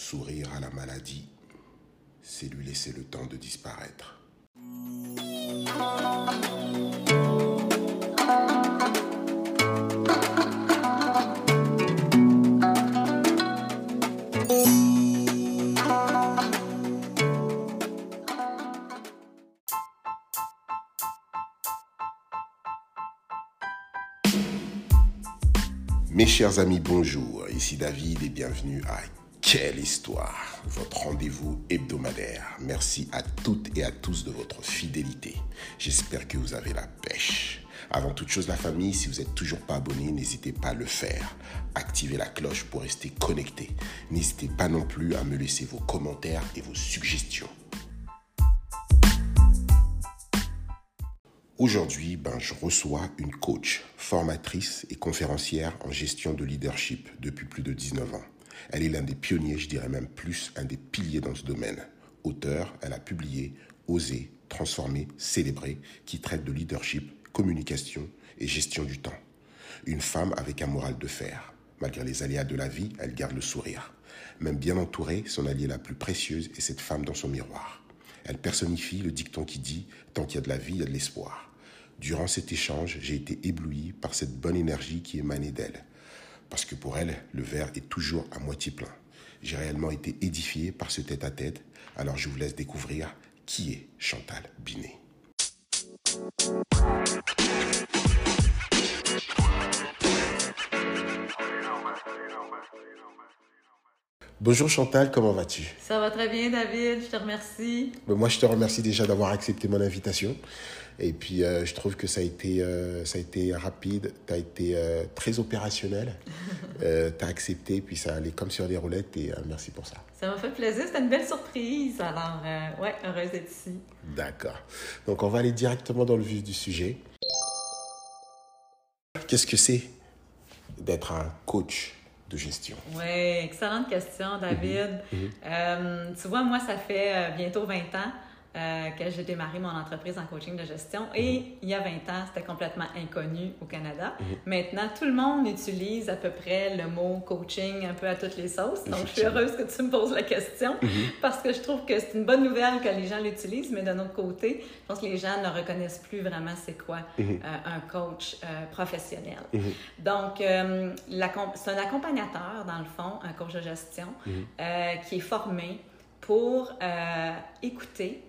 Sourire à la maladie, c'est lui laisser le temps de disparaître. Mes chers amis, bonjour. Ici David et bienvenue à Quelle Histoire, votre rendez-vous hebdomadaire. Merci à toutes et à tous de votre fidélité. J'espère que vous avez la pêche. Avant toute chose, la famille, si vous n'êtes toujours pas abonné, n'hésitez pas à le faire. Activez la cloche pour rester connecté. N'hésitez pas non plus à me laisser vos commentaires et vos suggestions. Aujourd'hui, ben, je reçois une coach, formatrice et conférencière en gestion de leadership depuis plus de 19 ans. Elle est l'un des pionniers, je dirais même plus, un des piliers dans ce domaine. Auteur, elle a publié Oser, transformer, célébrer, qui traite de leadership, communication et gestion du temps. Une femme avec un moral de fer. Malgré les aléas de la vie, elle garde le sourire. Même bien entourée, son alliée la plus précieuse est cette femme dans son miroir. Elle personnifie le dicton qui dit Tant qu'il y a de la vie, il y a de l'espoir. Durant cet échange, j'ai été ébloui par cette bonne énergie qui émanait d'elle. Parce que pour elle, le verre est toujours à moitié plein. J'ai réellement été édifié par ce tête-à-tête, alors je vous laisse découvrir qui est Chantal Binet. Bonjour Chantal, comment vas-tu? Ça va très bien David, je te remercie. Ben, Moi je te remercie déjà d'avoir accepté mon invitation. Et puis euh, je trouve que ça a été, euh, ça a été rapide, tu as été euh, très opérationnel, tu as accepté, puis ça allait comme sur des roulettes et merci pour ça. Ça m'a fait plaisir, c'était une belle surprise. Alors, ouais, heureuse d'être ici. D'accord. Donc on va aller directement dans le vif du sujet. Qu'est-ce que c'est d'être un coach? De gestion? Oui, excellente question, David. Euh, tu vois, moi, ça fait euh, bientôt 20 ans euh, que j'ai démarré mon entreprise en coaching de gestion. Et il y a 20 ans, c'était complètement inconnu au Canada. Maintenant, tout le monde utilise à peu près le mot coaching un peu à toutes les sauces. Donc, je suis heureuse que tu me poses la question parce que je trouve que c'est une bonne nouvelle que les gens l'utilisent, mais d'un autre côté, je pense que les gens ne reconnaissent plus vraiment c'est quoi euh, un coach euh, professionnel. Donc, euh, c'est un accompagnateur, dans le fond, un coach de gestion, qui est formé pour écouter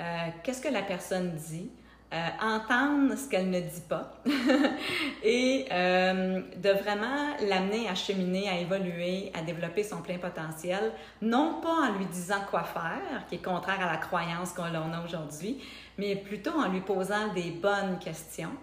euh, qu'est-ce que la personne dit, euh, entendre ce qu'elle ne dit pas. Et euh, de vraiment l'amener à cheminer, à évoluer, à développer son plein potentiel, non pas en lui disant quoi faire, qui est contraire à la croyance qu'on a aujourd'hui, mais plutôt en lui posant des bonnes questions,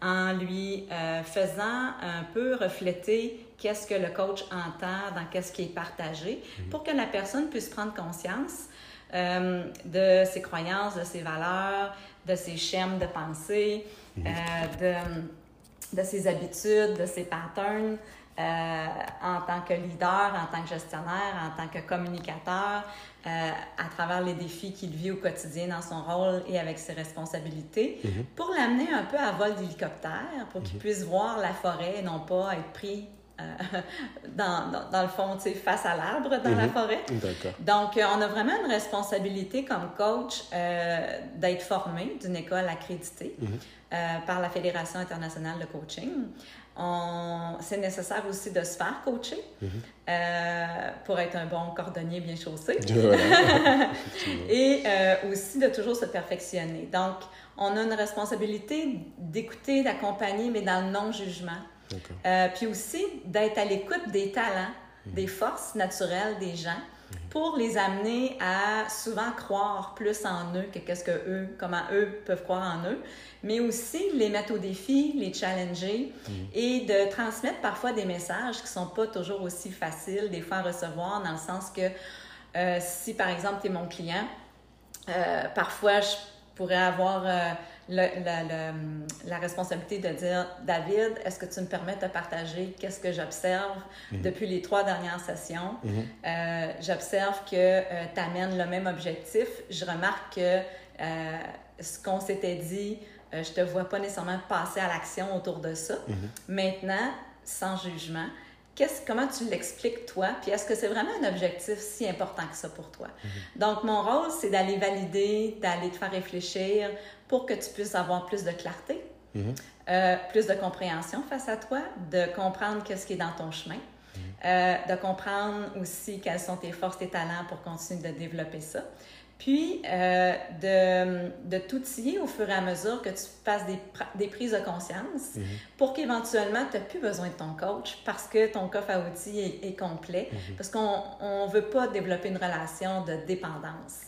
en lui euh, faisant un peu refléter qu'est-ce que le coach entend dans qu'est-ce qui est partagé, pour que la personne puisse prendre conscience euh, de ses croyances, de ses valeurs, de ses schèmes de pensée, euh, de, de ses habitudes, de ses patterns euh, en tant que leader, en tant que gestionnaire, en tant que communicateur, euh, à travers les défis qu'il vit au quotidien dans son rôle et avec ses responsabilités, pour l'amener un peu à vol d'hélicoptère, pour qu'il puisse voir la forêt et non pas être pris dans, dans, dans le fond, tu sais, face à l'arbre dans la forêt. D'accord. Donc, euh, on a vraiment une responsabilité comme coach euh, d'être formé d'une école accréditée euh, par la Fédération internationale de coaching. C'est nécessaire aussi de se faire coacher euh, pour être un bon cordonnier bien chaussé et euh, aussi de toujours se perfectionner. Donc, on a une responsabilité d'écouter, d'accompagner, mais dans le non-jugement. Euh, puis aussi d'être à l'écoute des talents, des forces naturelles des gens pour les amener à souvent croire plus en eux que qu'est-ce que eux, comment eux peuvent croire en eux, mais aussi les mettre au défi, les challenger et de transmettre parfois des messages qui sont pas toujours aussi faciles des fois à recevoir dans le sens que euh, si par exemple tu es mon client, euh, parfois je pourrais avoir euh, le- le- le- la responsabilité de dire David, est-ce que tu me permets de partager qu'est-ce que j'observe depuis les trois dernières sessions? Euh, j'observe que tu amènes le même objectif. Je remarque que euh, ce qu'on s'était dit, euh, je te vois pas nécessairement passer à l'action autour de ça. Maintenant, sans jugement, comment tu l'expliques toi, puis est-ce que c'est vraiment un objectif si important que ça pour toi? Donc, mon rôle, c'est d'aller valider, d'aller te faire réfléchir pour que tu puisses avoir plus de clarté, euh, plus de compréhension face à toi, de comprendre qu'est-ce qui est dans ton chemin, euh, de comprendre aussi quelles sont tes forces, tes talents pour continuer de développer ça. Puis, euh, de, de t'outiller au fur et à mesure que tu fasses des, des prises de conscience Mhm. pour qu'éventuellement, tu n'aies plus besoin de ton coach parce que ton coffre à outils est, est complet. Mhm. Parce qu'on ne veut pas développer une relation de dépendance.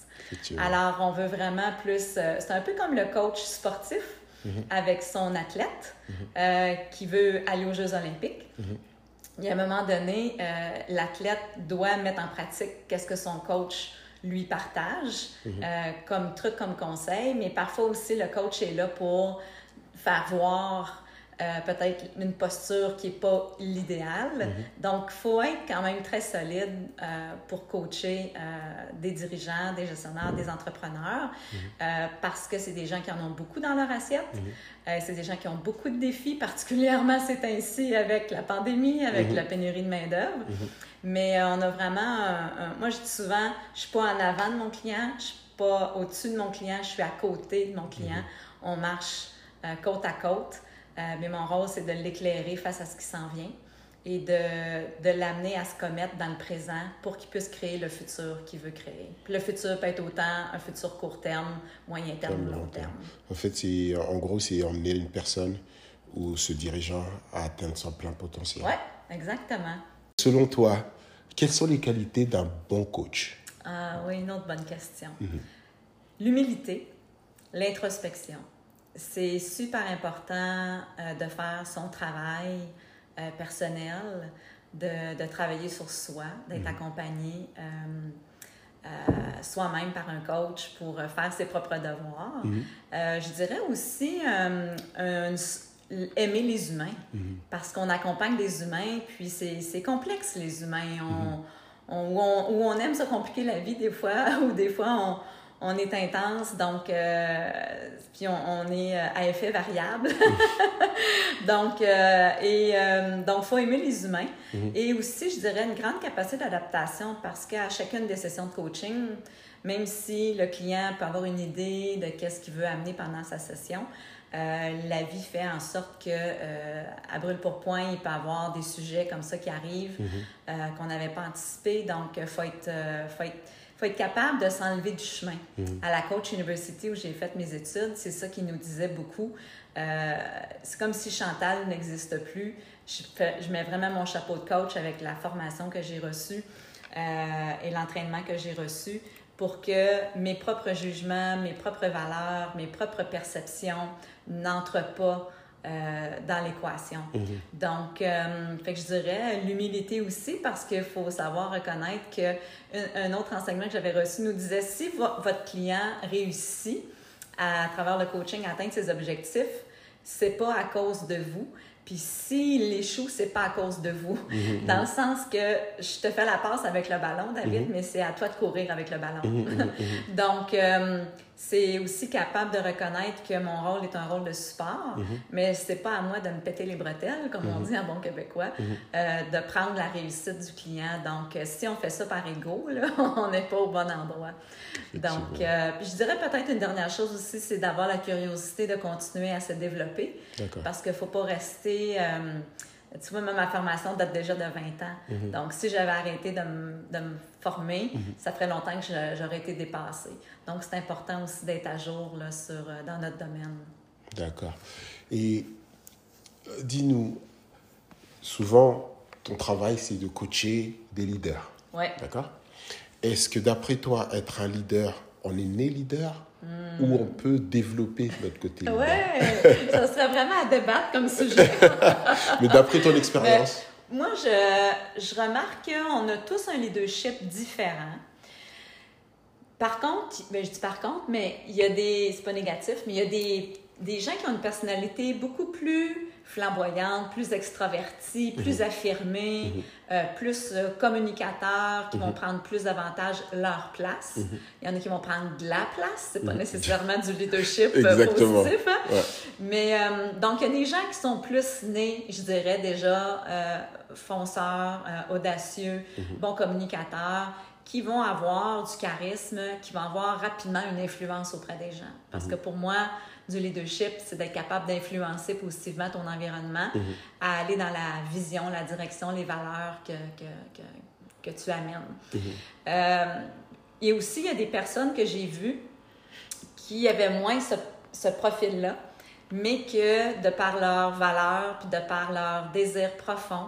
Alors, on veut vraiment plus... euh, c'est un peu comme le coach sportif Mhm. avec son athlète euh, qui veut aller aux Jeux olympiques. Il y a un moment donné, euh, l'athlète doit mettre en pratique qu'est-ce que son coach lui partage Mhm. euh, comme truc, comme conseil, mais parfois aussi le coach est là pour faire voir euh, peut-être une posture qui n'est pas l'idéal. Mhm. Donc, il faut être quand même très solide euh, pour coacher euh, des dirigeants, des gestionnaires, des entrepreneurs, euh, parce que c'est des gens qui en ont beaucoup dans leur assiette. Euh, c'est des gens qui ont beaucoup de défis, particulièrement c'est ainsi avec la pandémie, avec Mhm. la pénurie de main-d'œuvre. Mais euh, on a vraiment. un- un- moi, je dis souvent, je suis pas en avant de mon client, je suis pas au-dessus de mon client, je suis à côté de mon client. On marche euh, côte à côte. Euh, mais mon rôle, c'est de l'éclairer face à ce qui s'en vient et de, de l'amener à se commettre dans le présent pour qu'il puisse créer le futur qu'il veut créer. Puis le futur peut être autant un futur court terme, moyen terme long long terme. terme. En fait, c'est en gros, c'est emmener une personne ou ce dirigeant à atteindre son plein potentiel. Ouais, exactement. Selon toi, quelles sont les qualités d'un bon coach? Ah oui, une autre bonne question. Mhm. L'humilité, l'introspection. C'est super important euh, de faire son travail euh, personnel, de, de travailler sur soi, d'être accompagné euh, soi-même par un coach pour faire ses propres devoirs. Euh, je dirais aussi euh, un- aimer les humains parce qu'on accompagne des humains, puis c'est complexe les humains. On, on, où, on, on aime se compliquer la vie des fois, ou des fois on, on est intense, donc euh, puis on, est euh, à effet variable. donc, euh, et euh, donc, faut aimer les humains. Et aussi, je dirais, une grande capacité d'adaptation parce qu'à chacune des sessions de coaching, même si le client peut avoir une idée de qu'est-ce qu'il veut amener pendant sa session, euh, la vie fait en sorte que euh, à brûle pour point, il peut y avoir des sujets comme ça qui arrivent euh, qu'on n'avait pas anticipé. Donc, il faut être, faut être faut être capable de s'enlever du chemin. À la Coach University où j'ai fait mes études, c'est ça qui nous disait beaucoup. C'est comme si Chantal n'existe plus. Je, fais- je mets vraiment mon chapeau de coach avec la formation que j'ai reçue et l'entraînement que j'ai reçu pour que mes propres jugements, mes propres valeurs, mes propres perceptions n'entrent pas euh, dans l'équation. Donc, euh, fait que je dirais l'humilité aussi parce qu'il faut savoir reconnaître que un, un autre enseignement que j'avais reçu nous disait si vo- votre client réussit à, travers le coaching à atteindre ses objectifs, c'est pas à cause de vous. Puis s'il échoue, c'est pas à cause de vous. Dans le sens que je te fais la passe avec le ballon, David, mais c'est à toi de courir avec le ballon. Donc, euh, c'est aussi capable de reconnaître que mon rôle est un rôle de support, mais c'est pas à moi de me péter les bretelles, comme on dit en bon québécois, euh, de prendre la réussite du client. Donc, euh, si on fait ça par ego, là, on n'est pas au bon endroit. Donc, euh, je dirais peut-être une dernière chose aussi, c'est d'avoir la curiosité de continuer à se développer. Parce qu'il ne faut pas rester. euh, tu vois, même ma formation date déjà de 20 ans. Donc, si j'avais arrêté de me, de me former, ça ferait longtemps que j'aurais été dépassée. Donc, c'est important aussi d'être à jour là, sur, euh, dans notre domaine. D'accord. Et euh, dis-nous, souvent, ton travail, c'est de coacher des leaders. Oui. D'accord Est-ce que d'après toi, être un leader, on est né leader ou on peut développer notre côté Ouais, ça serait vraiment à débattre comme sujet. Mais d'après ton expérience, Moi, je, je remarque qu'on a tous un leadership différent. Par contre, ben, je dis par contre, mais il y a des, c'est pas négatif, mais il y a des, des gens qui ont une personnalité beaucoup plus flamboyante, plus extravertie, plus Mhm. affirmée, Mhm. euh, plus euh, communicateurs, qui vont Mhm. prendre plus davantage leur place. Il y en a qui vont prendre de la place, c'est pas nécessairement du leadership euh, Exactement. positif. hein. Ouais. Mais euh, donc, il y a des gens qui sont plus nés, je dirais déjà, fonceurs, audacieux, bons communicateurs, qui vont avoir du charisme, qui vont avoir rapidement une influence auprès des gens. Parce que pour moi, du leadership, c'est d'être capable d'influencer positivement ton environnement, Mhm. à aller dans la vision, la direction, les valeurs que, que, que, que tu amènes. Mhm. Euh, et aussi, il y a des personnes que j'ai vues qui avaient moins ce, ce profil-là, mais que de par leurs valeurs, puis de par leur désir profond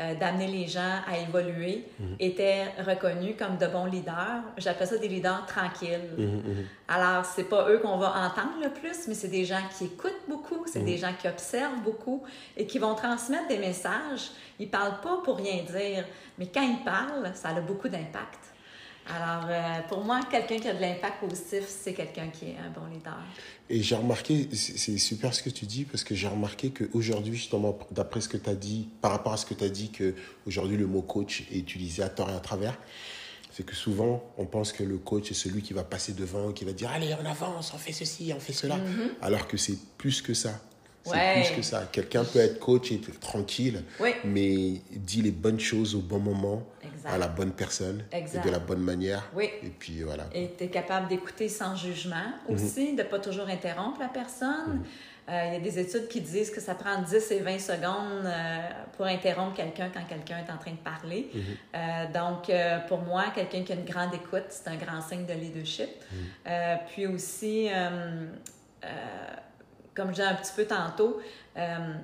euh, d'amener les gens à évoluer, Mhm. étaient reconnus comme de bons leaders. J'appelle ça des leaders tranquilles. Mhm, mhm. Alors, c'est pas eux qu'on va entendre le plus, mais c'est des gens qui écoutent beaucoup, c'est Mhm. des gens qui observent beaucoup et qui vont transmettre des messages. Ils parlent pas pour rien dire, mais quand ils parlent, ça a beaucoup d'impact. Alors, euh, pour moi, quelqu'un qui a de l'impact positif, c'est quelqu'un qui est un bon leader. Et j'ai remarqué, c'est c'est super ce que tu dis, parce que j'ai remarqué qu'aujourd'hui, justement, d'après ce que tu as dit, par rapport à ce que tu as dit, qu'aujourd'hui le mot coach est utilisé à tort et à travers, c'est que souvent, on pense que le coach est celui qui va passer devant, qui va dire Allez, on avance, on fait ceci, on fait cela. Alors que c'est plus que ça. C'est Ouais. plus que ça. Quelqu'un peut être coach et être tranquille, mais dit les bonnes choses au bon moment, exact. à la bonne personne, Exact. et de la bonne manière. Oui. Et puis voilà. Et tu es capable d'écouter sans jugement aussi, de ne pas toujours interrompre la personne. Euh, Il y a des études qui disent que ça prend 10 et 20 secondes euh, pour interrompre quelqu'un quand quelqu'un est en train de parler. Euh, donc, euh, pour moi, quelqu'un qui a une grande écoute, c'est un grand signe de leadership. Euh, puis aussi, euh, euh, comme je disais un petit peu tantôt, euh,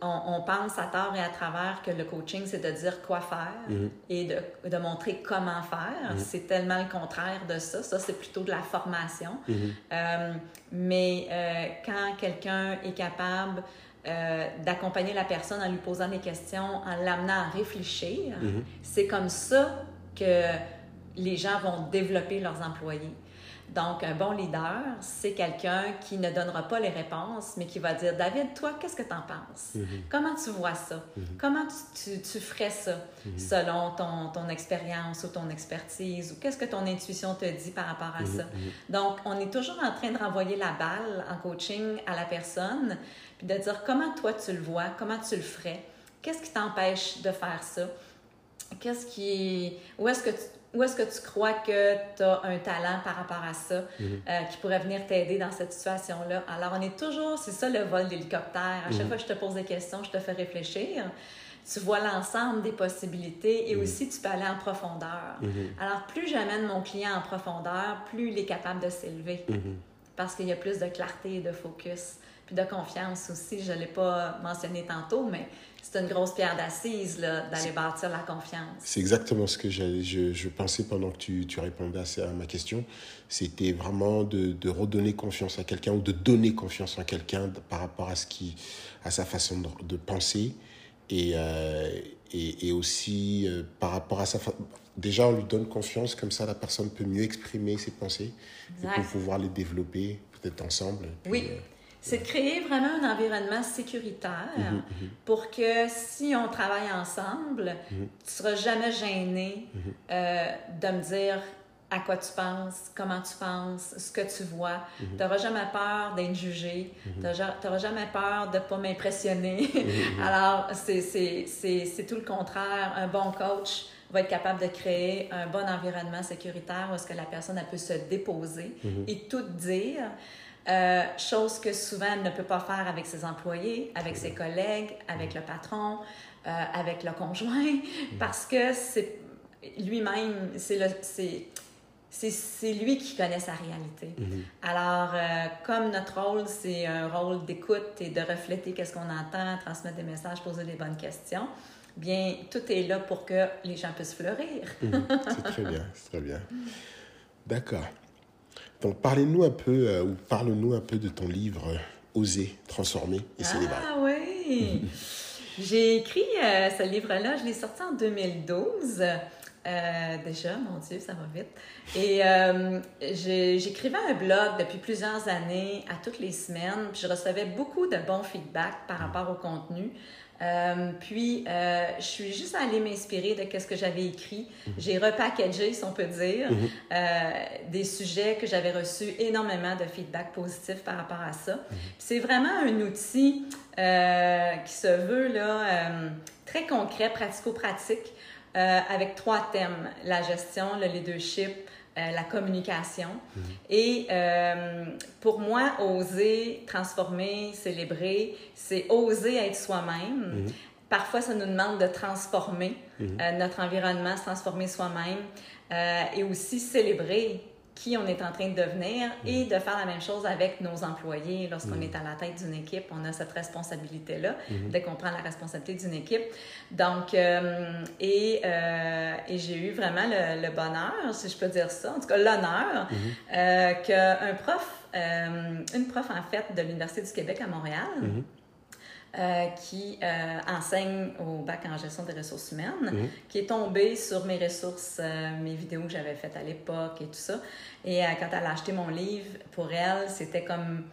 on, on pense à tort et à travers que le coaching, c'est de dire quoi faire Mhm. et de, de montrer comment faire. Mhm. C'est tellement le contraire de ça. Ça, c'est plutôt de la formation. Mhm. Euh, mais euh, quand quelqu'un est capable euh, d'accompagner la personne en lui posant des questions, en l'amenant à réfléchir, c'est comme ça que les gens vont développer leurs employés. Donc, un bon leader, c'est quelqu'un qui ne donnera pas les réponses, mais qui va dire, David, toi, qu'est-ce que tu en penses? Mhm. Comment tu vois ça? Comment tu, tu- tu ferais ça selon ton, ton expérience ou ton expertise? Ou qu'est-ce que ton intuition te dit par rapport à ça? Donc, on est toujours en train de renvoyer la balle en coaching à la personne, puis de dire comment toi tu le vois, comment tu le ferais, qu'est-ce qui t'empêche de faire ça? Qu'est-ce qui. Où est-ce que tu. Où est-ce que tu crois que tu as un talent par rapport à ça euh, qui pourrait venir t'aider dans cette situation-là? Alors, on est toujours, c'est ça le vol d'hélicoptère. À chaque fois que je te pose des questions, je te fais réfléchir. Tu vois l'ensemble des possibilités et aussi tu peux aller en profondeur. Alors, plus j'amène mon client en profondeur, plus il est capable de s'élever Mhm. parce qu'il y a plus de clarté et de focus, puis de confiance aussi. Je ne l'ai pas mentionné tantôt, mais c'est une grosse pierre d'assise là, d'aller bâtir la confiance. C'est exactement ce que je, je pensais pendant que tu, tu répondais à, à ma question. C'était vraiment de, de redonner confiance à quelqu'un ou de donner confiance en quelqu'un par rapport à, ce qui, à sa façon de, de penser et, euh, et, et aussi euh, par rapport à sa fa- Déjà, on lui donne confiance, comme ça la personne peut mieux exprimer ses pensées et Exact. pour pouvoir les développer peut-être ensemble. Puis, Oui. euh, C'est de créer vraiment un environnement sécuritaire Mhm, pour que si on travaille ensemble, tu ne seras jamais gêné Mhm. euh, de me dire à quoi tu penses, comment tu penses, ce que tu vois. Mhm. Tu n'auras jamais peur d'être jugé. Tu n'auras jamais peur de ne pas m'impressionner. Mhm. Alors, c'est- tout le contraire. Un bon coach va être capable de créer un bon environnement sécuritaire où est-ce que la personne elle peut se déposer Mhm. et tout dire. Euh, chose que souvent elle ne peut pas faire avec ses employés, avec ses collègues, avec le patron, euh, avec le conjoint, parce que c'est lui-même, c'est lui qui connaît sa réalité. Mhm. Alors, euh, comme notre rôle, c'est un rôle d'écoute et de refléter qu'est-ce qu'on entend, transmettre des messages, poser des bonnes questions, bien, tout est là pour que les gens puissent fleurir. Mhm. C'est très bien, c'est très bien. D'accord. Donc, parlez-nous un peu, euh, ou parle-nous un peu de ton livre euh, Oser, transformer et célébrer. Ah oui! J'ai écrit euh, ce livre-là, je l'ai sorti en 2012. Euh, Euh, déjà, mon Dieu, ça va vite. Et euh, j'écrivais un blog depuis plusieurs années, à toutes les semaines, puis je recevais beaucoup de bons feedbacks par rapport au contenu. Euh, puis, euh, je suis juste allée m'inspirer de ce que j'avais écrit. Mhm. J'ai repackagé, si on peut dire, mhm. euh, des sujets que j'avais reçus énormément de feedback positif par rapport à ça. Mhm. C'est vraiment un outil qui se veut là, très concret, pratico-pratique, avec trois thèmes. La gestion, le leadership, euh, la communication. Mhm. Et euh, pour moi, oser transformer, célébrer, c'est oser être soi-même. Mhm. Parfois, ça nous demande de transformer mhm. euh, notre environnement, se transformer soi-même et aussi célébrer qui on est en train de devenir et mm. de faire la même chose avec nos employés. Lorsqu'on mm. est à la tête d'une équipe, on a cette responsabilité-là, mm-hmm. de comprendre la responsabilité d'une équipe. Donc, euh, et, euh, et j'ai eu vraiment le, bonheur, si je peux dire ça, en tout cas l'honneur, mm-hmm. euh, qu'un prof, une prof en fait de l'Université du Québec à Montréal, mm-hmm. Euh, qui euh, enseigne au bac en gestion des ressources humaines, mhm. qui est tombée sur mes ressources, euh, mes vidéos que j'avais faites à l'époque et tout ça. Et quand elle a acheté mon livre, pour elle, c'était comme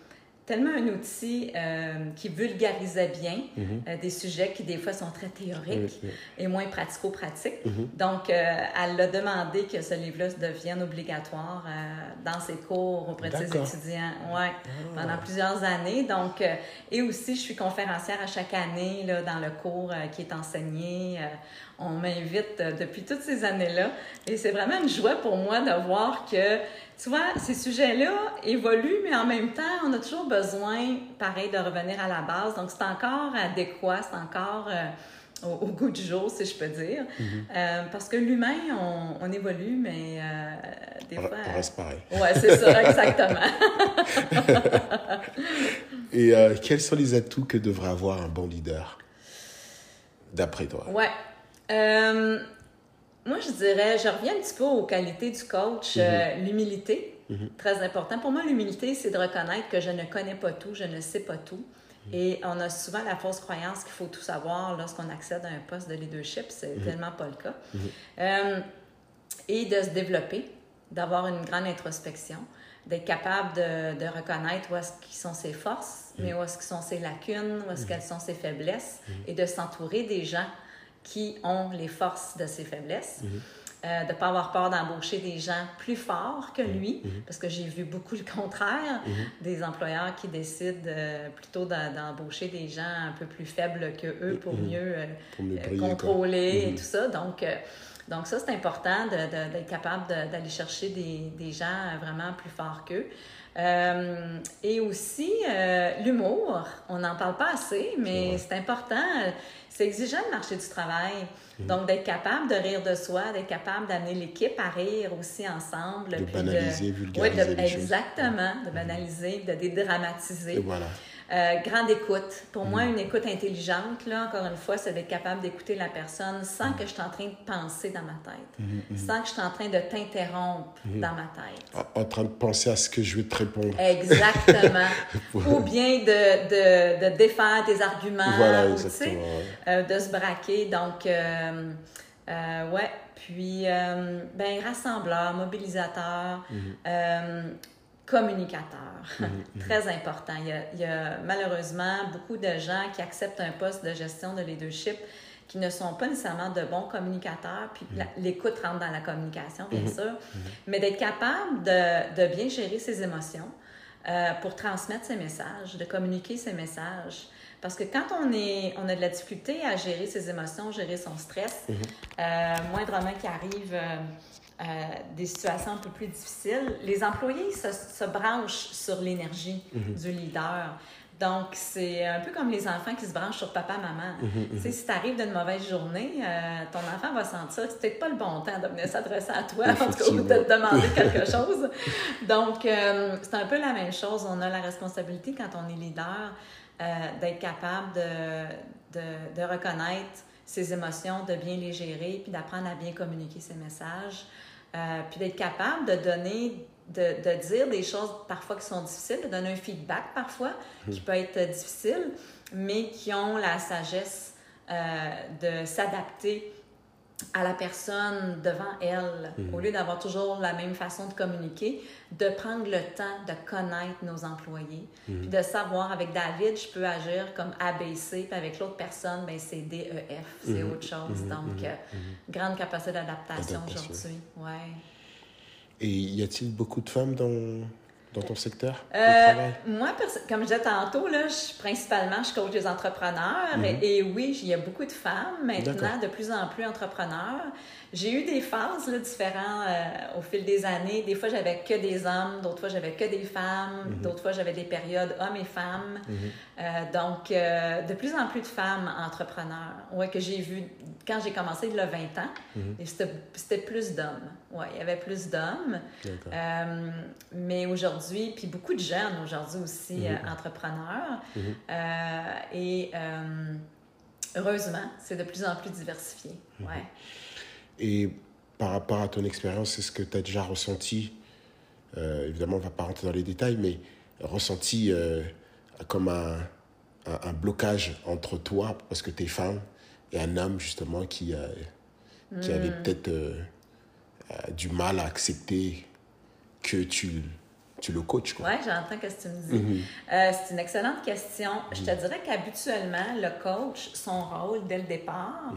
tellement un outil euh, qui vulgarisait bien mhm. euh, des sujets qui des fois sont très théoriques et moins pratico-pratiques. Mhm. Donc, euh, elle a demandé que ce livre-là devienne obligatoire dans ses cours auprès de ses étudiants ouais, ah. pendant plusieurs années. Donc, et aussi, je suis conférencière à chaque année là, dans le cours qui est enseigné. on m'invite depuis toutes ces années-là et c'est vraiment une joie pour moi de voir que tu vois, ces sujets-là évoluent, mais en même temps, on a toujours besoin, pareil, de revenir à la base. Donc, c'est encore adéquat, c'est encore euh, au, goût du jour, si je peux dire. Mm-hmm. Euh, parce que l'humain, on, évolue, mais euh, des fois... On reste pareil. Oui, c'est ça, exactement. Et quels sont les atouts que devrait avoir un bon leader, d'après toi? Ouais. Moi, je dirais, je reviens un petit peu aux qualités du coach. Euh, mhm. l'humilité, mhm. très important. Pour moi, l'humilité, c'est de reconnaître que je ne connais pas tout, je ne sais pas tout. Mhm. Et on a souvent la fausse croyance qu'il faut tout savoir lorsqu'on accède à un poste de leadership. C'est tellement pas le cas. Euh, et de se développer, d'avoir une grande introspection, d'être capable de, de reconnaître où est-ce sont ses forces, mais où est-ce sont ses lacunes, où est-ce qu'elles sont ses faiblesses, et de s'entourer des gens qui ont les forces de ses faiblesses. Mhm. Euh, de ne pas avoir peur d'embaucher des gens plus forts que lui, mhm. parce que j'ai vu beaucoup le contraire, mhm. des employeurs qui décident euh, plutôt d'embaucher des gens un peu plus faibles que eux pour mieux, euh, contrôler et tout ça. Donc, donc ça, c'est important d'être capable d'aller chercher des, des, gens vraiment plus forts qu'eux. et aussi, l'humour, on n'en parle pas assez, mais c'est important c'est exigeant le marché du travail. Mhm. Donc, d'être capable de rire de soi, d'être capable d'amener l'équipe à rire aussi ensemble. De banaliser, vulgariser Exactement, de banaliser, de dédramatiser. voilà. Euh, grande écoute. Pour moi, mm. une écoute intelligente, là, encore une fois, c'est d'être capable d'écouter la personne sans que je suis en train de penser dans ma tête, mm, mm, sans que je suis en train de t'interrompre dans ma tête. En, train de penser à ce que je vais te répondre. Exactement. ou bien de, de, de, défaire tes arguments, voilà, ou, euh, de se braquer. Donc, euh, ouais. Puis, ben, rassembleur, mobilisateur. Mm-hmm communicateur. Mhm, mhm. Très important. Il y, a, malheureusement beaucoup de gens qui acceptent un poste de gestion de leadership qui ne sont pas nécessairement de bons communicateurs, puis mhm. l'écoute rentre dans la communication, bien sûr, mais d'être capable de, de, bien gérer ses émotions euh, pour transmettre ses messages, de communiquer ses messages. Parce que quand on, est, on a de la difficulté à gérer ses émotions, gérer son stress, euh, moindrement qui arrive... Euh, euh, des situations un peu plus difficiles, les employés se, se branchent sur l'énergie mhm. du leader. Donc, c'est un peu comme les enfants qui se branchent sur papa, maman. Mhm, mhm. Si tu arrives d'une mauvaise journée, euh, ton enfant va sentir que c'est peut-être pas le bon temps de venir s'adresser à toi, en tout cas, ou de te demander quelque chose. Donc, euh, c'est un peu la même chose. On a la responsabilité, quand on est leader, d'être capable de, de, de, reconnaître ses émotions, de bien les gérer, puis d'apprendre à bien communiquer ses messages. Euh, puis d'être capable de donner, de, de, dire des choses parfois qui sont difficiles, de donner un feedback parfois qui hmm. peut être difficile, mais qui ont la sagesse euh, de s'adapter à la personne devant elle, au lieu d'avoir toujours la même façon de communiquer, de prendre le temps de connaître nos employés, puis de savoir avec David, je peux agir comme ABC, puis avec l'autre personne, ben, c'est DEF, c'est autre chose. Donc, euh, grande capacité d'adaptation aujourd'hui. Ouais. Et y a-t-il beaucoup de femmes dans, dans ton secteur de Euh, travail? moi, comme je disais tantôt, là, je, principalement, je coach des entrepreneurs. et, et oui, il y a beaucoup de femmes maintenant, de plus en plus entrepreneurs. J'ai eu des phases là, différentes euh, au fil des années. Des fois, j'avais que des hommes, d'autres fois, j'avais que des femmes, d'autres fois, j'avais des périodes hommes et femmes. Euh, donc, euh, de plus en plus de femmes entrepreneurs. Ouais, que j'ai vu quand j'ai commencé il y a 20 ans. et c'était c'était plus d'hommes. Ouais, il y avait plus d'hommes. Mais aujourd'hui, puis beaucoup de jeunes aujourd'hui aussi entrepreneurs. Et heureusement, c'est de plus en plus diversifié. Ouais. Et par rapport à ton expérience, est-ce que tu as déjà ressenti, euh, évidemment on va pas rentrer dans les détails, mais ressenti euh, comme un, un, un blocage entre toi, parce que tu es femme, et un homme justement qui, euh, qui avait peut-être euh, euh, du mal à accepter que tu, tu le coaches. Quoi. Oui, j'entends ce que tu me dis. Euh, c'est une excellente question. Je te dirais qu'habituellement, le coach, son rôle dès le départ,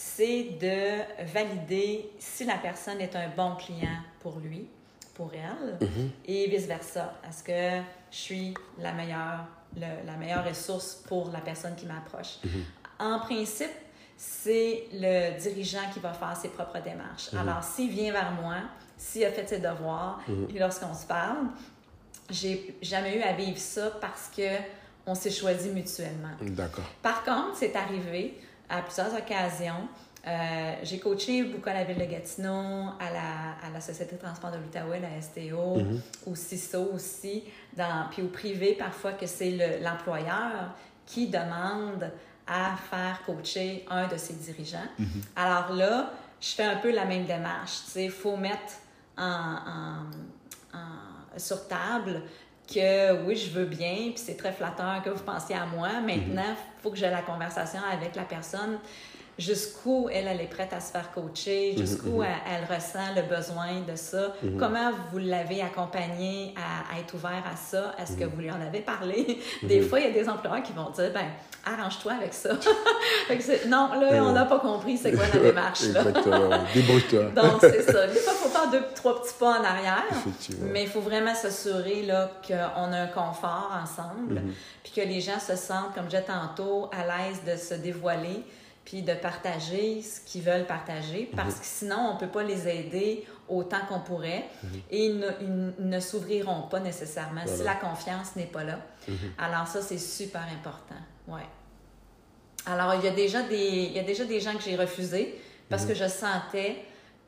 c'est de valider si la personne est un bon client pour lui, pour elle, et vice-versa. Est-ce que je suis la meilleure, le- la meilleure ressource pour la personne qui m'approche? En principe, c'est le dirigeant qui va faire ses propres démarches. Alors, s'il vient vers moi, s'il a fait ses devoirs, et lorsqu'on se parle, j'ai jamais eu à vivre ça parce que on s'est choisi mutuellement. D'accord. Par contre, c'est arrivé à plusieurs occasions. Euh, j'ai coaché beaucoup à la Ville de Gatineau, à la, à la Société de transport de l'Outaouais, la STO, au CISO aussi, dans, puis au privé, parfois que c'est le- l'employeur qui demande à faire coacher un de ses dirigeants. Alors là, je fais un peu la même démarche. Il faut mettre en, en- en- sur table que oui, je veux bien, puis c'est très flatteur que vous pensiez à moi. Maintenant, il faut que j'ai la conversation avec la personne jusqu'où elle, elle est prête à se faire coacher, jusqu'où elle, elle ressent le besoin de ça, comment vous l'avez accompagné à, à être ouvert à ça, est-ce que vous lui en avez parlé? Des fois, il y a des employeurs qui vont dire, ben, arrange-toi avec ça. Fait que c'est- non, là, on n'a pas compris c'est quoi la démarche. Là. Exactement. Débrouille-toi. Donc, c'est ça. Des fois, il faut faire deux, trois petits pas en arrière. Mais il faut vraiment s'assurer là, qu'on a un confort ensemble, puis que les gens se sentent, comme je disais tantôt, à l'aise de se dévoiler, puis de partager ce qu'ils veulent partager, parce que sinon, on ne peut pas les aider autant qu'on pourrait, et ils ne, ils ne s'ouvriront pas nécessairement si la confiance n'est pas là. Alors ça, c'est super important. Ouais. Alors, il y a déjà des, il y a déjà des gens que j'ai refusés parce que je sentais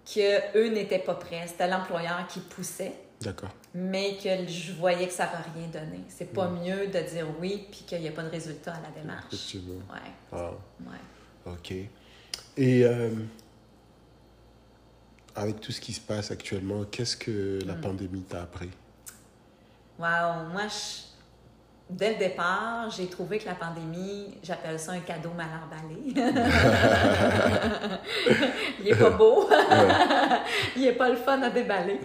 qu'eux n'étaient pas prêts. C'était l'employeur qui poussait, D'accord. mais que je voyais que ça n'aurait rien donné. C'est pas mieux de dire oui puis qu'il n'y a pas de résultat à la démarche. Effectivement. Ouais, Ah, ouais. Ok. Et euh, avec tout ce qui se passe actuellement, qu'est-ce que la pandémie t'a appris? Wow, moi, je- dès le départ, j'ai trouvé que la pandémie, j'appelle ça un cadeau mal emballé. Il est pas beau. Il est pas le fun à déballer.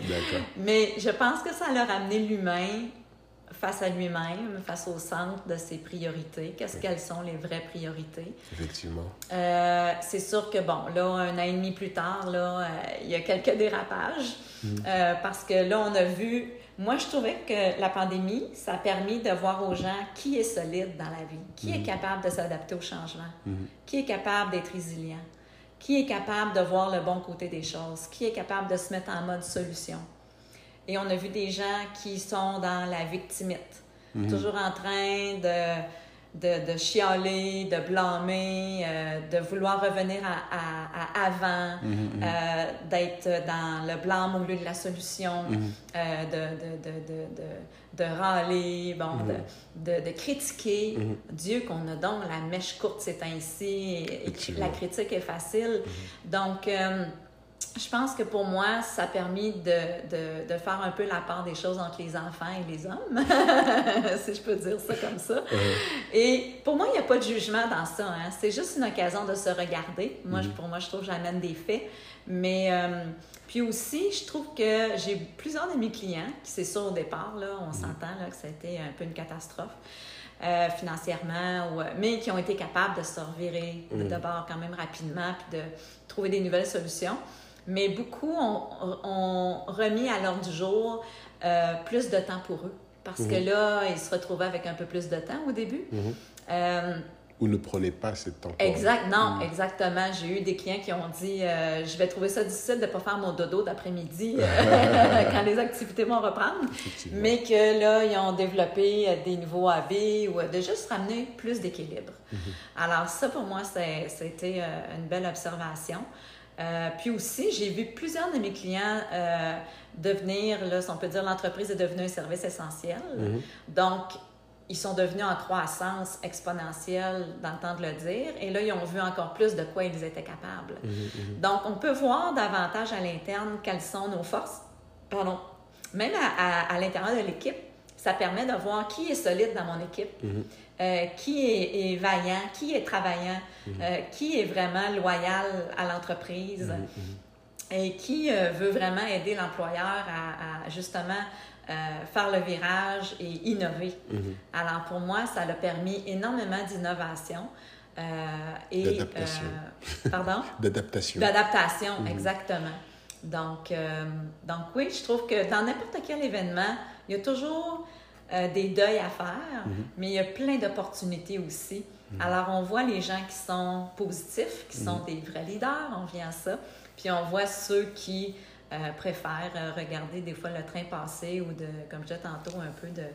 Mais je pense que ça leur a amené l'humain face à lui-même, face au centre de ses priorités. Qu'est-ce qu'elles sont les vraies priorités? Effectivement. Euh, c'est sûr que, bon, là, un an et demi plus tard, là, euh, il y a quelques dérapages. Euh, parce que là, on a vu... Moi, je trouvais que la pandémie, ça a permis de voir aux gens qui est solide dans la vie, qui est capable de s'adapter au changement, qui est capable d'être résilient, qui est capable de voir le bon côté des choses, qui est capable de se mettre en mode solution. Et on a vu des gens qui sont dans la victimite, toujours en train de, de, de chialer, de blâmer, euh, de vouloir revenir à, à- à avant, euh, d'être dans le blâme au lieu de la solution, euh, de, de, de, de, de, de râler, bon, de, de, de critiquer. Dieu qu'on a donc la mèche courte ces temps-ci, et- la critique est facile. Donc, je pense que pour moi, ça a permis de, de, de, faire un peu la part des choses entre les enfants et les hommes, si je peux dire ça comme ça. Et pour moi, il n'y a pas de jugement dans ça. Hein. C'est juste une occasion de se regarder. Moi, mm-hmm. pour moi, je trouve que j'amène des faits. Mais euh, puis aussi, je trouve que j'ai plusieurs de mes clients, qui c'est sûr au départ, là, on mm-hmm. s'entend là, que ça a été un peu une catastrophe. Euh, financièrement, ou, mais qui ont été capables de se revirer de mm-hmm. bord quand même rapidement, puis de trouver des nouvelles solutions mais beaucoup ont, remis à l'ordre du jour euh, plus de temps pour eux. Parce que mhm. là, ils se retrouvaient avec un peu plus de temps au début. Mhm. Euh, ou ne prenaient pas ce temps. Exact, non, mhm. exactement. J'ai eu des clients qui ont dit euh, Je vais trouver ça difficile de ne pas faire mon dodo d'après-midi quand les activités vont reprendre. Mais que là, ils ont développé des nouveaux AV ou de juste ramener plus d'équilibre. Alors, ça, pour moi, c'était une belle observation. Euh, puis aussi, j'ai vu plusieurs de mes clients euh, devenir, là, si on peut dire, l'entreprise est devenue un service essentiel. Mhm. Donc, ils sont devenus en croissance exponentielle dans le temps de le dire. Et là, ils ont vu encore plus de quoi ils étaient capables. Mhm, mhm. Donc, on peut voir davantage à l'interne quelles sont nos forces. Pardon. Même à, à, l'intérieur de l'équipe, ça permet de voir qui est solide dans mon équipe. Euh, qui est, vaillant, qui est travaillant, mhm. euh, qui est vraiment loyal à l'entreprise mhm, mhm. et qui euh, veut vraiment aider l'employeur à, justement faire le virage et innover. Alors pour moi, ça a permis énormément d'innovation. et d'adaptation. pardon? D'adaptation. D'adaptation, exactement. Donc, donc oui, je trouve que dans n'importe quel événement, il y a toujours euh, des deuils à faire, mhm. mais il y a plein d'opportunités aussi. Mhm. Alors, on voit les gens qui sont positifs, qui sont mhm. des vrais leaders, on vient à ça, puis on voit ceux qui euh, préfèrent euh, regarder des fois le train passer ou de, comme je disais tantôt, un peu de,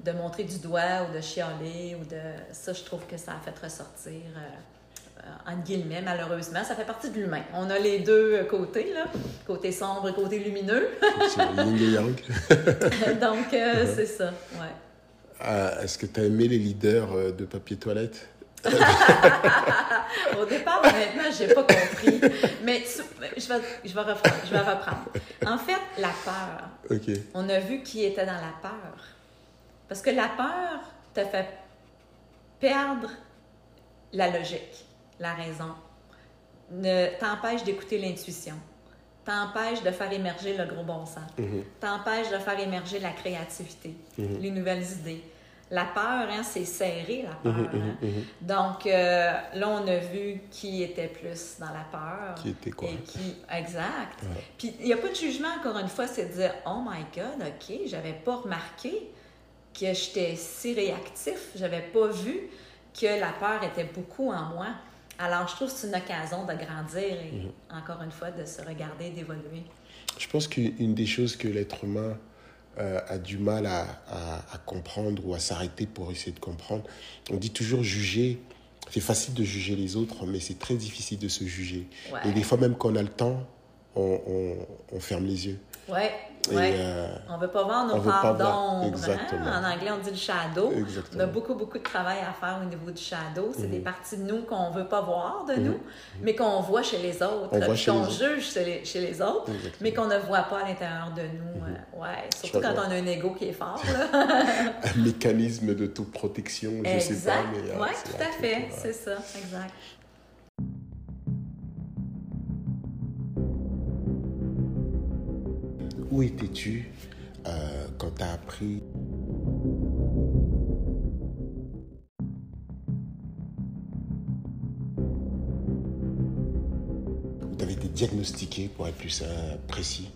de montrer du doigt ou de chialer ou de... Ça, je trouve que ça a fait ressortir euh, entre guillemets, malheureusement. Ça fait partie de l'humain. On a les deux côtés, là, côté sombre et côté lumineux. Donc, euh, c'est ça, ouais. Ah, est-ce que tu as aimé les leaders euh, de papier toilette? Au départ, honnêtement, je n'ai pas compris. Mais je, vais, je, vais reprendre, je vais reprendre. En fait, la peur. On a vu qui était dans la peur. Parce que la peur te fait perdre la logique la raison, ne t'empêche d'écouter l'intuition, t'empêche de faire émerger le gros bon sens, mhm. t'empêche de faire émerger la créativité, mhm. les nouvelles idées. La peur, hein, c'est serré, la peur. Mhm, hein. Donc, euh, là, on a vu qui était plus dans la peur. Qui était quoi? Et qui... Exact. Puis, il n'y a pas de jugement, encore une fois, c'est de dire, oh my God, OK, j'avais pas remarqué que j'étais si réactif, j'avais pas vu que la peur était beaucoup en moi. Alors, je trouve que c'est une occasion de grandir et, mhm. encore une fois, de se regarder, d'évoluer. Je pense qu'une des choses que l'être humain euh, a du mal à, comprendre ou à s'arrêter pour essayer de comprendre, on dit toujours juger. C'est facile de juger les autres, mais c'est très difficile de se juger. Et des fois, même quand on a le temps, on ferme les yeux. Ouais, ouais. Euh, on ne veut pas voir nos parts d'ombre. Hein? En anglais, on dit le shadow. On a beaucoup, beaucoup de travail à faire au niveau du shadow. C'est des mhm. parties de nous qu'on ne veut pas voir de nous, mhm. mais qu'on voit chez les autres. Qu'on juge chez les, autres, mais qu'on ne voit pas à l'intérieur de nous. Mhm. Euh, ouais. Surtout quand on a un ego qui est fort. un mécanisme de toute protection, je ne sais pas. Oui, tout à fait. C'est ça, exact. Où étais-tu euh, quand tu as appris? Tu avais été diagnostiqué, pour être plus euh, précis,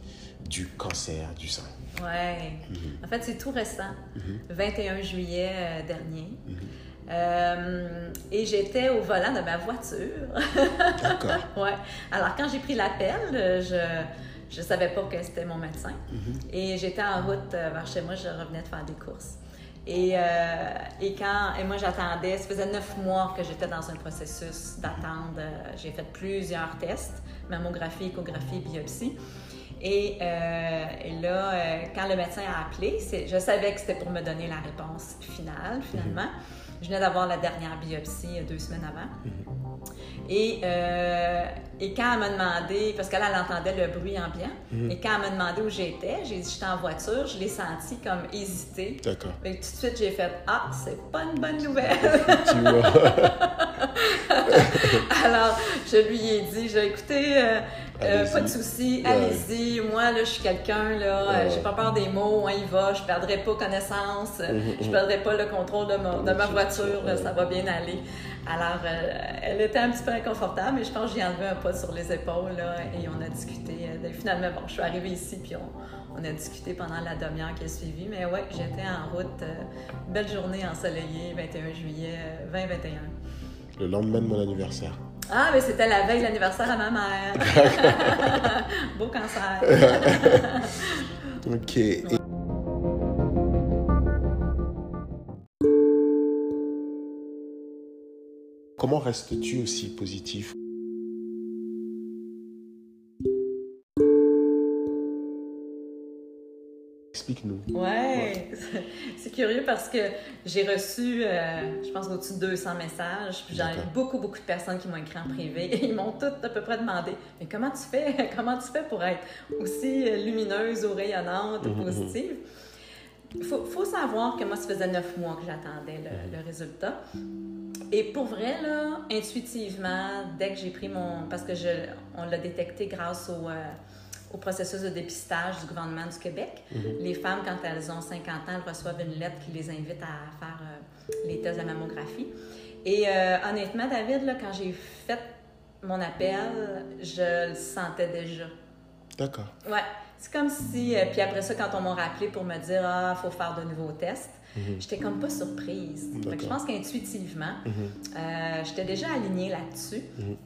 du cancer du sein. Oui. Mhm. En fait, c'est tout récent, 21 mhm. juillet euh, dernier. Mhm. et j'étais au volant de ma voiture. D'accord. ouais. Alors, quand j'ai pris l'appel, je je ne savais pas que c'était mon médecin. Mhm. Et j'étais en route euh, vers chez moi, je revenais de faire des courses. Et, euh, et quand et moi j'attendais, ça faisait neuf mois que j'étais dans un processus d'attente. J'ai fait plusieurs tests, mammographie, échographie, biopsie. Et, euh, et là, quand le médecin a appelé, je savais que c'était pour me donner la réponse finale, finalement. Mhm. Je venais d'avoir la dernière biopsie deux semaines avant. Et, euh, et quand elle m'a demandé, parce qu'elle elle entendait le bruit ambiant, Mhm. et quand elle m'a demandé où j'étais, j'ai dit j'étais en voiture, je l'ai senti comme hésiter. D'accord. Et tout de suite, j'ai fait Ah, c'est pas une bonne nouvelle. Tu vois. Alors, je lui ai dit J'ai écouté, euh, euh, pas de souci, Ouais. allez-y. Moi, là, je suis quelqu'un, là, euh, Ouais. j'ai pas peur des mots, on y va, je perdrai pas connaissance, euh, Mhm, je mhm. perdrai pas le contrôle de ma, de ma Mhm. voiture, là, ça va bien aller. Alors, euh, elle était un petit peu inconfortable, mais je pense que j'ai enlevé un pas sur les épaules, là, et on a discuté. euh, finalement, bon, je suis arrivée ici, puis on, on a discuté pendant la demi-heure qui a suivi, mais ouais, j'étais en route. belle journée ensoleillée, 21 juillet euh, 2021. Le lendemain de mon anniversaire. Ah, mais c'était la veille de l'anniversaire à ma mère. Beau cancer. Ok. Et- Comment restes-tu aussi positif? Explique-nous. Ouais, c'est curieux parce que j'ai reçu, euh, je pense, au-dessus de 200 messages. Puis j'ai beaucoup, beaucoup de personnes qui m'ont écrit en privé et ils m'ont toutes à peu près demandé Mais comment tu fais? Comment tu fais pour être aussi euh, lumineuse ou rayonnante ou Mhm, mhm. positive Il faut, faut savoir que moi, ça faisait neuf mois que j'attendais le, le résultat. Et pour vrai, là, intuitivement, dès que j'ai pris mon. Parce que je, on l'a détecté grâce au, euh, au processus de dépistage du gouvernement du Québec. Les femmes, quand elles ont 50 ans, elles reçoivent une lettre qui les invite à faire euh, les tests de mammographie. Et euh, honnêtement, David, là, quand j'ai fait mon appel, je le sentais déjà. D'accord. Ouais, c'est comme si, euh, puis après ça, quand on m'a rappelé pour me dire, ah, faut faire de nouveaux tests, Mhm. j'étais comme pas surprise. Que je pense qu'intuitivement, Mhm. j'étais déjà alignée là-dessus. Mhm.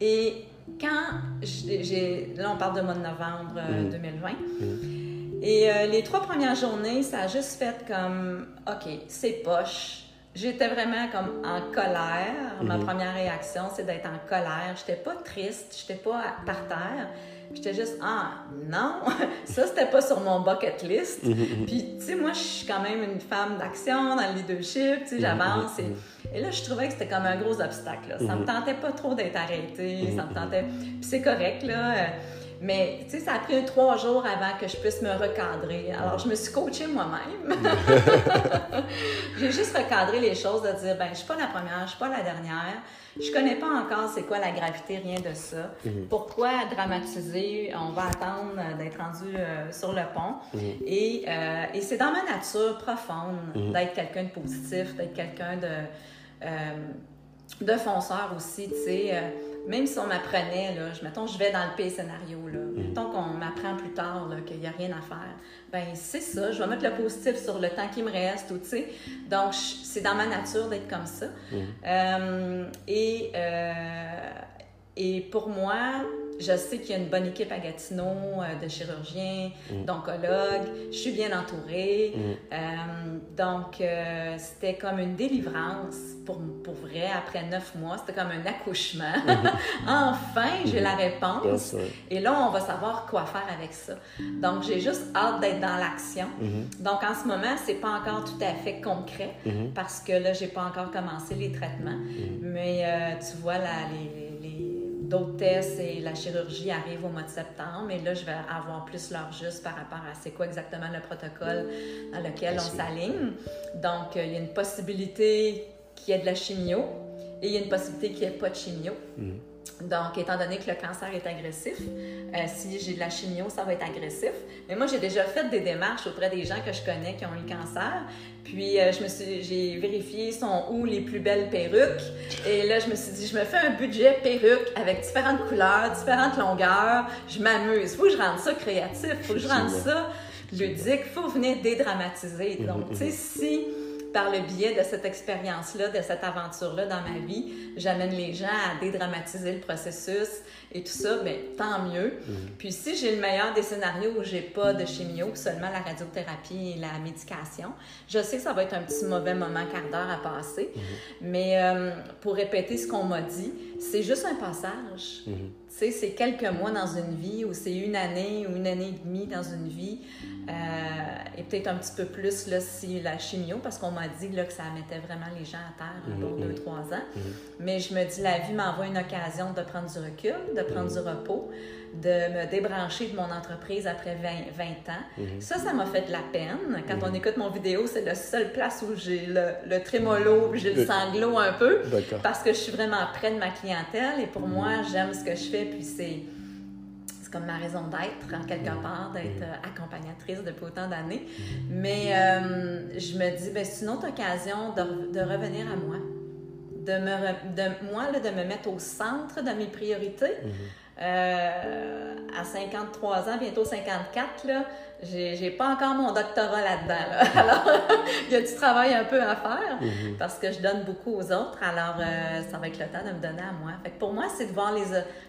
Et quand j'ai, là, on parle de mois de novembre euh, Mhm. 2020. Mhm. Et euh, les trois premières journées, ça a juste fait comme, OK, c'est poche. J'étais vraiment comme en colère. Ma Mhm. première réaction, c'est d'être en colère. J'étais pas triste, j'étais pas par terre. J'étais juste, ah non, ça c'était pas sur mon bucket list. Mhm. Puis, tu sais, moi, je suis quand même une femme d'action dans le leadership, tu sais, j'avance. Mhm. Et, et là, je trouvais que c'était comme un gros obstacle. là. Ça me Mhm. tentait pas trop d'être arrêtée, ça me Mhm. tentait. Puis c'est correct, là. euh, Mais, tu sais, ça a pris trois jours avant que je puisse me recadrer. Alors, je me suis coachée moi-même. J'ai juste recadré les choses, de dire, ben, je suis pas la première, je suis pas la dernière. Je connais pas encore c'est quoi la gravité, rien de ça. Mhm. Pourquoi dramatiser? On va attendre d'être rendu euh, sur le pont. Mhm. Et, euh, et c'est dans ma nature profonde Mhm. d'être quelqu'un de positif, d'être quelqu'un de, euh, de fonceur aussi, tu sais. Même si on m'apprenait, là, je, mettons, je vais dans le pire scénario, là, mettons qu'on m'apprend plus tard là, qu'il n'y a rien à faire, ben c'est ça, je vais mettre le positif sur le temps qui me reste, ou tu sais. Donc, c'est dans ma nature d'être comme ça. Mhm. Euh, et, euh, et pour moi, je sais qu'il y a une bonne équipe à Gatineau euh, de chirurgiens, Mhm. d'oncologues. Je suis bien entourée. Mhm. Euh, donc, euh, c'était comme une délivrance pour, pour vrai. Après neuf mois, c'était comme un accouchement. enfin, j'ai la réponse. Et là, on va savoir quoi faire avec ça. Donc, j'ai juste hâte d'être dans l'action. Mhm. Donc, en ce moment, c'est pas encore tout à fait concret Mhm. parce que là, j'ai pas encore commencé les traitements. Mais tu vois, là, les- d'autres tests et la chirurgie arrivent au mois de septembre. Et là, je vais avoir plus l'heure juste par rapport à c'est quoi exactement le protocole dans lequel on s'aligne. Donc, euh, il y a une possibilité qu'il y ait de la chimio et il y a une possibilité qu'il n'y ait pas de chimio. Mhm. Donc, étant donné que le cancer est agressif, euh, si j'ai de la chimio, ça va être agressif. Mais moi, j'ai déjà fait des démarches auprès des gens que je connais qui ont eu le cancer. Puis, euh, je me suis, j'ai vérifié sont où les plus belles perruques? Et là, je me suis dit, je me fais un budget perruque avec différentes couleurs, différentes longueurs. Je m'amuse. Faut que je rende ça créatif. Faut que je rende ça ludique. Faut venir dédramatiser. Donc, tu sais, si par le biais de cette expérience-là, de cette aventure-là dans ma vie, j'amène les gens à dédramatiser le processus et tout ça, bien, tant mieux. Puis si j'ai le meilleur des scénarios où j'ai pas de chimio, seulement la radiothérapie et la médication, je sais que ça va être un petit mauvais moment quart d'heure à passer. Mais euh, pour répéter ce qu'on m'a dit, c'est juste un passage. Mhm. Sais, c'est quelques mois dans une vie ou c'est une année ou une année et demie dans une vie. Euh, et peut-être un petit peu plus là, si la chimio, parce qu'on m'a dit là, que ça mettait vraiment les gens à terre hein, pour 2-3 mhm. ans. Mhm. Mais je me dis, la vie m'envoie une occasion de prendre du recul, de prendre du repos, de me débrancher de mon entreprise après 20, 20 ans. Ça, ça m'a fait de la peine. Quand on écoute mon vidéo, c'est la seule place où j'ai le, le trémolo, j'ai le sanglot un peu, parce que je suis vraiment près de ma clientèle et pour moi, j'aime ce que je fais, puis c'est comme ma raison d'être, en quelque part, d'être accompagnatrice depuis autant d'années. Mais euh, je me dis, ben, c'est une autre occasion de, de, revenir à moi. De, me, de moi, là, de me mettre au centre de mes priorités. Euh, à 53 ans, bientôt 54, là, j'ai pas encore mon doctorat là-dedans. Alors, il y a du travail un peu à faire mhm. parce que je donne beaucoup aux autres. Alors, euh, ça va être le temps de me donner à moi. Fait pour moi, c'est de voir les,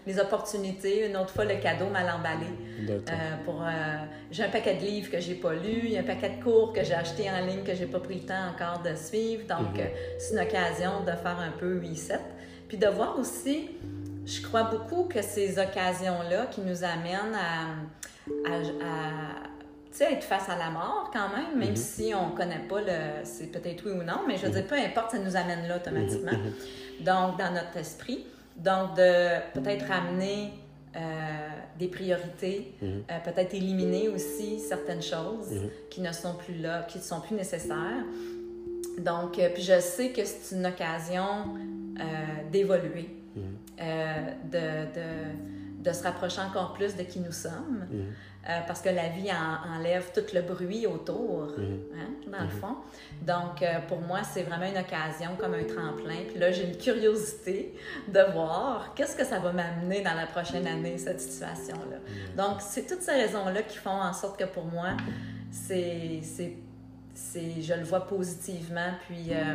les, opportunités. Une autre fois, le cadeau mal emballé. Euh, pour, j'ai un paquet de livres que j'ai pas lus. Il y a un paquet de cours que j'ai acheté en ligne que j'ai pas pris le temps encore de suivre. Donc, mhm. c'est une occasion de faire un peu reset. Puis de voir aussi, je crois beaucoup que ces occasions-là qui nous amènent à, à être face à la mort quand même, même mhm. si on ne connaît pas le. C'est peut-être oui ou non, mais je veux dire, mhm. peu importe, ça nous amène là automatiquement. Mhm. Donc, dans notre esprit. Donc, de peut-être amener euh, des priorités, euh, peut-être éliminer aussi certaines choses qui ne sont plus là, qui ne sont plus nécessaires. Donc, euh, puis je sais que c'est une occasion d'évoluer, de, de, de, se rapprocher encore plus de qui nous sommes. Euh, parce que la vie enlève tout le bruit autour, mhm. hein, dans le mhm. fond. Donc, euh, pour moi, c'est vraiment une occasion, comme un tremplin. Puis là, j'ai une curiosité de voir qu'est-ce que ça va m'amener dans la prochaine année, cette situation-là. Mhm. Donc, c'est toutes ces raisons-là qui font en sorte que pour moi, c'est, c'est, je le vois positivement, puis, euh,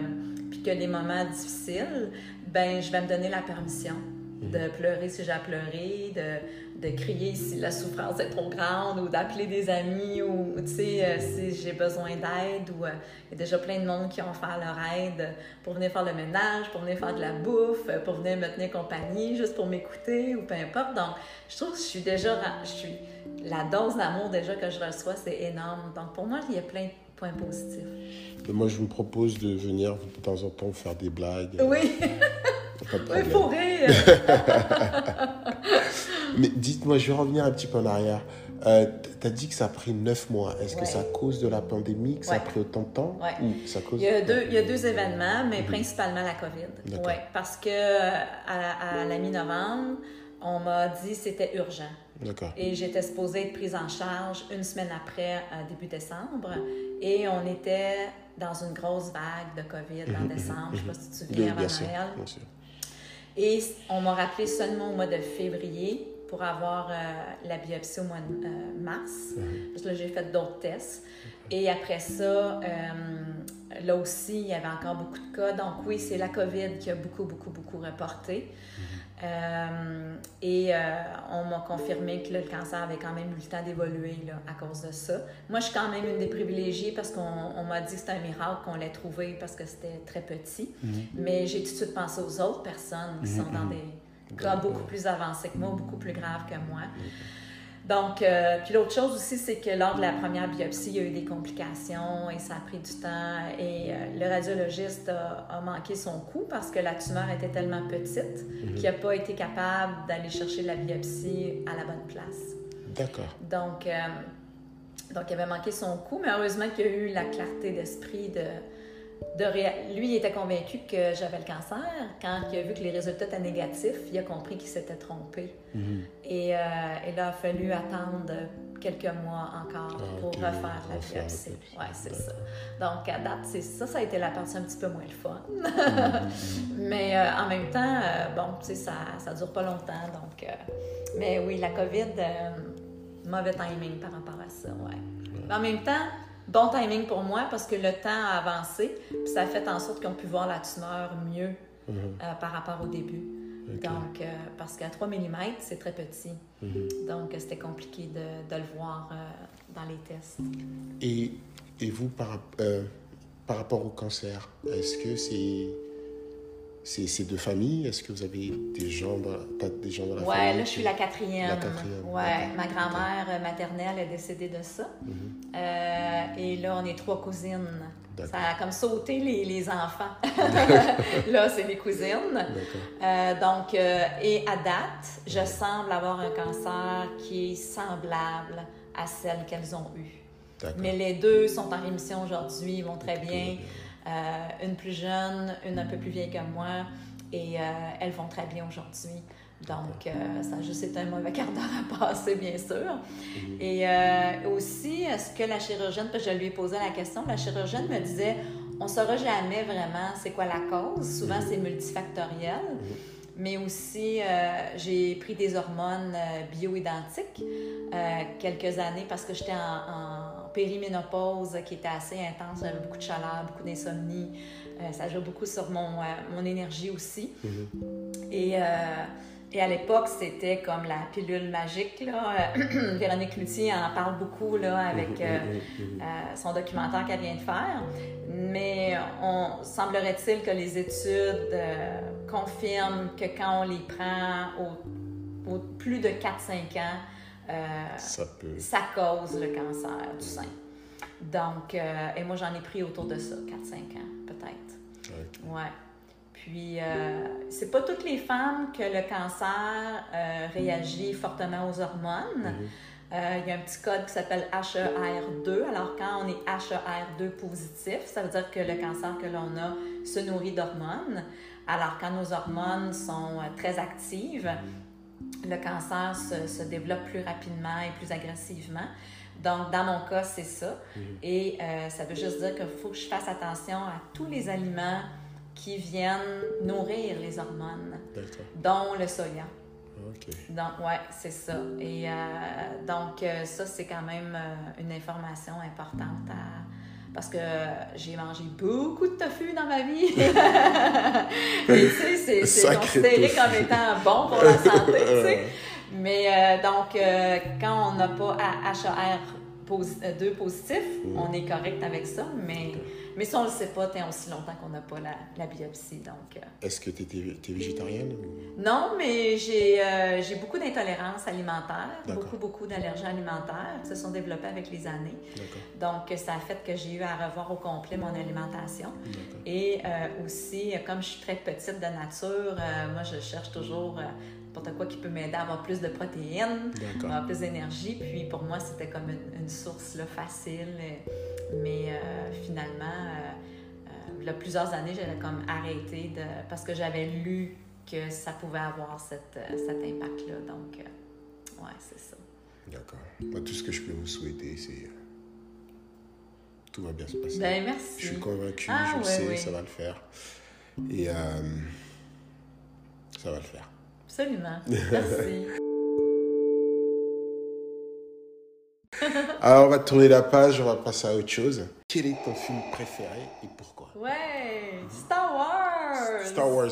puis que les moments difficiles, ben je vais me donner la permission de pleurer si j'ai à pleurer, de, de, crier si la souffrance est trop grande ou d'appeler des amis ou, tu sais, euh, si j'ai besoin d'aide ou euh, il y a déjà plein de monde qui ont fait leur aide pour venir faire le ménage, pour venir faire de la bouffe, pour venir me tenir compagnie, juste pour m'écouter ou peu importe. Donc, je trouve que je suis déjà, je suis, la dose d'amour déjà que je reçois, c'est énorme. Donc, pour moi, il y a plein de points positifs. moi, je vous propose de venir de temps en temps faire des blagues. Oui. Il faut rire. Mais dites-moi, je vais revenir un petit peu en arrière. Euh, tu as dit que ça a pris neuf mois. Est-ce que c'est à cause de la pandémie que ça a pris autant de temps ou ça cause... il, y a deux, il y a deux événements, mais mhm. principalement la COVID. Ouais, parce que à, la mi-novembre, on m'a dit que c'était urgent. Et j'étais supposée être prise en charge une semaine après, euh, début décembre. Et on était dans une grosse vague de COVID en mhm, mhm, décembre. Je ne sais pas si tu te souviens, avant Noël. Bien sûr. Et on m'a rappelé seulement au mois de février pour avoir euh, la biopsie au mois de euh, mars. Mhm. Parce que là, j'ai fait d'autres tests. Et après ça, là aussi, il y avait encore beaucoup de cas. Donc oui, c'est la COVID qui a beaucoup, beaucoup, beaucoup reporté. Euh, et euh, on m'a confirmé que le cancer avait quand même eu le temps d'évoluer à cause de ça. Moi, je suis quand même une des privilégiées parce qu'on m'a dit que c'était un miracle qu'on l'ait trouvé parce que c'était très petit. Mhm. Mais j'ai tout de suite pensé aux autres personnes qui sont dans mhm. des cas beaucoup plus avancés que moi, beaucoup plus graves que moi. Donc, euh, puis l'autre chose aussi, c'est que lors de la première biopsie, il y a eu des complications et ça a pris du temps. Et euh, le radiologiste a, manqué son coup parce que la tumeur était tellement petite mhm. qu'il n'a pas été capable d'aller chercher la biopsie à la bonne place. D'accord. Donc, euh, donc, il avait manqué son coup, mais heureusement qu'il y a eu la clarté d'esprit de lui, il était convaincu que j'avais le cancer. Quand il a vu que les résultats étaient négatifs, il a compris qu'il s'était trompé. Mhm. et, euh, et, là, il a fallu attendre quelques mois encore ah, pour refaire la biopsie. Oui, c'est ça. Donc, à date, c'est ça, ça a été la partie un petit peu moins le fun. Mhm. mais euh, en même temps, euh, bon, tu sais, ça ne dure pas longtemps. Donc, mais oui, la COVID, mauvais timing par rapport à ça, ouais. Mais en même temps, bon timing pour moi parce que le temps a avancé, puis ça a fait en sorte qu'on pu voir la tumeur mieux mhm. euh, par rapport au début. Donc, euh, parce qu'à 3 mm, c'est très petit. Mhm. Donc, c'était compliqué de, de, le voir euh, dans les tests. Et, et vous, par, par rapport au cancer, est-ce que c'est c'est de famille? Est-ce que vous avez des gens dans, des gens dans la ouais, famille? Ouais, là, je suis la quatrième. La quatrième. Ouais, ma grand-mère maternelle est décédée de ça. Mhm. Euh, et là, on est trois cousines. Ça a comme sauté les, les enfants. là, c'est mes cousines. Euh, donc, euh, et à date, je semble avoir un cancer qui est semblable à celle qu'elles ont eue. Mais les deux sont en rémission aujourd'hui, ils vont très bien. Euh, une plus jeune, une un peu plus vieille que moi, et euh, elles vont très bien aujourd'hui. Donc, euh, ça a juste été un mauvais quart d'heure à passer, bien sûr. Mhm. Et aussi, est-ce que la chirurgienne, parce que je lui ai posé la question, la chirurgienne me disait, on ne saura jamais vraiment c'est quoi la cause. Souvent, mhm. c'est multifactoriel. Mhm. Mais aussi, j'ai pris des hormones bioidentiques quelques années parce que j'étais en périménopause qui était assez intense. J'avais beaucoup de chaleur, beaucoup d'insomnie. Euh, ça joue beaucoup sur mon, euh, mon énergie aussi. Et, euh, et, à l'époque, c'était comme la pilule magique. Là. Véronique Loutier en parle beaucoup là, avec mm-hmm. Mm-hmm. son documentaire qu'elle vient de faire. Mais on semblerait-il que les études confirment que quand on les prend au, au plus de 4-5 ans, euh, ça, peut... ça cause le cancer du sein. Donc, euh, et moi, j'en ai pris autour de ça, 4-5 ans, peut-être. Ouais. Puis, euh, c'est pas toutes les femmes que le cancer réagit fortement aux hormones. Mm-hmm. Il y a un petit code qui s'appelle HER2. Alors, quand on est HER2 positif, ça veut dire que le cancer que l'on a se nourrit d'hormones. Alors, quand nos hormones sont très actives, mm-hmm le cancer se, développe plus rapidement et plus agressivement. Donc, dans mon cas, c'est ça. Mhm. Et euh, ça veut juste dire qu'il faut que je fasse attention à tous les aliments qui viennent nourrir les hormones, dont le soya. Donc, ouais, c'est ça. Et euh, donc, euh, ça, c'est quand même une information importante à, parce que j'ai mangé beaucoup de tofu dans ma vie. Et tu sais, c'est considéré comme étant bon pour la santé, tu sais. Mais euh, donc, euh, quand on n'a pas HAR2 euh, positif, on est correct avec ça, mais mais ça, on ne le sait pas tant aussi longtemps qu'on n'a pas la, la, biopsie. Donc, euh. Est-ce que tu es, végétarienne? Non, mais j'ai euh, beaucoup d'intolérance alimentaire, beaucoup, beaucoup d'allergies alimentaires qui se sont développées avec les années. Donc, ça a fait que j'ai eu à revoir au complet mon alimentation. Et euh, aussi, comme je suis très petite de nature, moi, je cherche toujours n'importe quoi qui peut m'aider à avoir plus de protéines, avoir plus d'énergie. Puis pour moi, c'était comme une, source là, facile. Mais euh, finalement, euh, euh, il y a plusieurs années, j'avais comme arrêté de, parce que j'avais lu que ça pouvait avoir cet impact-là. Donc, ouais, c'est ça. D'accord. Moi, tout ce que je peux vous souhaiter, c'est tout va bien se passer. Ben, merci. Je suis convaincu, ah, je le sais, ça va le faire. Et ça va le faire. Absolument. Merci. Alors, on va tourner la page, on va passer à autre chose. Quel est ton film préféré et pourquoi? Ouais, Star Wars. Star Wars.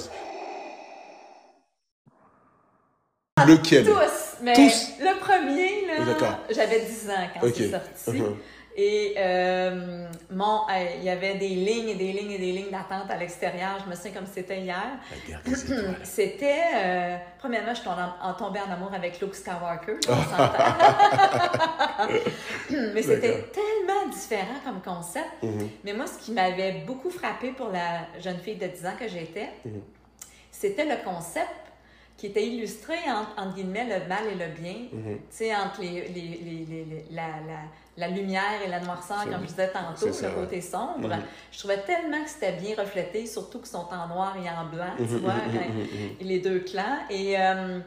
Lequel? Tous, mais Tous. le premier, là, j'avais 10 ans quand c'est sorti. Uh-huh. Et euh, mon, euh, il y avait des lignes et des lignes et des lignes d'attente à l'extérieur. Je me souviens comme c'était hier. C'était, euh, premièrement, je suis en, tombée en amour avec Luke Skywalker. Mais c'était tellement différent comme concept. Mm-hmm. Mais moi, ce qui m'avait beaucoup frappé pour la jeune fille de 10 ans que j'étais, mm-hmm. c'était le concept qui était illustré entre, guillemets le mal et le bien, mm-hmm. tu sais, entre les, les, les, la, la, la lumière et la noirceur, comme je disais tantôt, le côté sombre. Mhm. Je trouvais tellement que c'était bien reflété, surtout qu'ils sont en noir et en blanc, tu mhm, vois, mhm, les deux clans. Et, euh,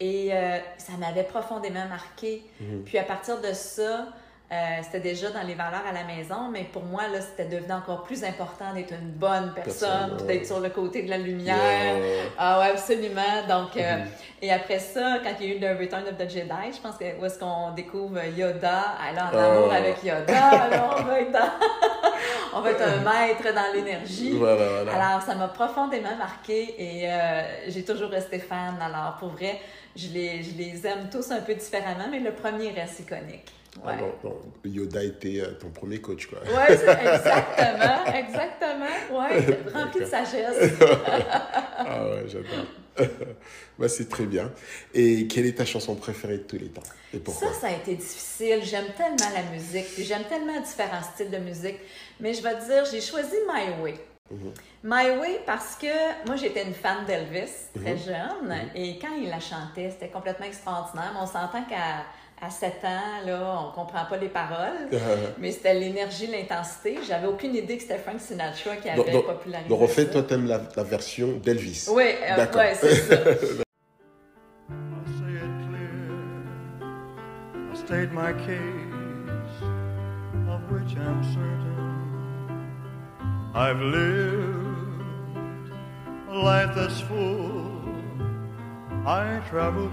et euh, ça m'avait profondément marqué. Puis à partir de ça, euh, c'était déjà dans les valeurs à la maison, mais pour moi, là, c'était devenu encore plus important d'être une bonne personne, d'être sur le côté de la lumière. Ah ouais, absolument. Donc, euh, mm-hmm. et après ça, quand il y a eu le Return of the Jedi, je pense que où est-ce qu'on découvre Yoda, elle en amour ah. avec Yoda, alors on va être on va être un maître dans l'énergie. Alors, ça m'a profondément marqué et euh, j'ai toujours resté fan. Alors, pour vrai, je les, je les aime tous un peu différemment, mais le premier reste iconique. Ah, Yoda était euh, ton premier coach, quoi. Oui, exactement, exactement. Ouais, rempli de sagesse. ah ouais, j'adore. bah, c'est très bien. Et quelle est ta chanson préférée de tous les temps? Et pourquoi? Ça, ça a été difficile. J'aime tellement la musique, j'aime tellement différents styles de musique. Mais je vais te dire, j'ai choisi My Way. Mhm. My Way parce que moi j'étais une fan d'Elvis très mhm. jeune mhm. et quand il la chantait c'était complètement extraordinaire. on s'entend qu'à à 7 ans, là, on comprend pas les paroles, mais c'était l'énergie, l'intensité. J'avais aucune idée que c'était Frank Sinatra qui avait donc, popularisé Donc, en fait, toi, t'aimes la, la version d'Elvis. Oui, euh, ouais, c'est ça. state my case, of which I'm certain. I've lived a life that's full. I traveled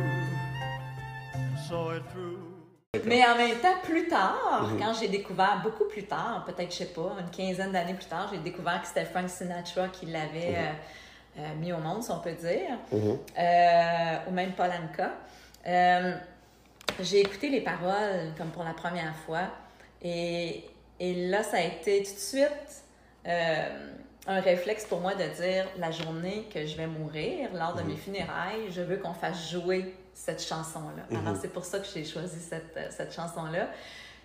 Mais en même temps, plus tard, mhm. quand j'ai découvert, beaucoup plus tard, peut-être, je sais pas, une quinzaine d'années plus tard, j'ai découvert que c'était Frank Sinatra qui l'avait mhm. euh, euh, mis au monde, si on peut dire, mhm. euh, ou même Paul Anka. j'ai écouté les paroles comme pour la première fois et, et là, ça a été tout de suite un réflexe pour moi de dire la journée que je vais mourir, lors de mes funérailles, je veux qu'on fasse jouer cette chanson-là. Mhm. Alors, c'est pour ça que j'ai choisi cette, euh, cette chanson-là.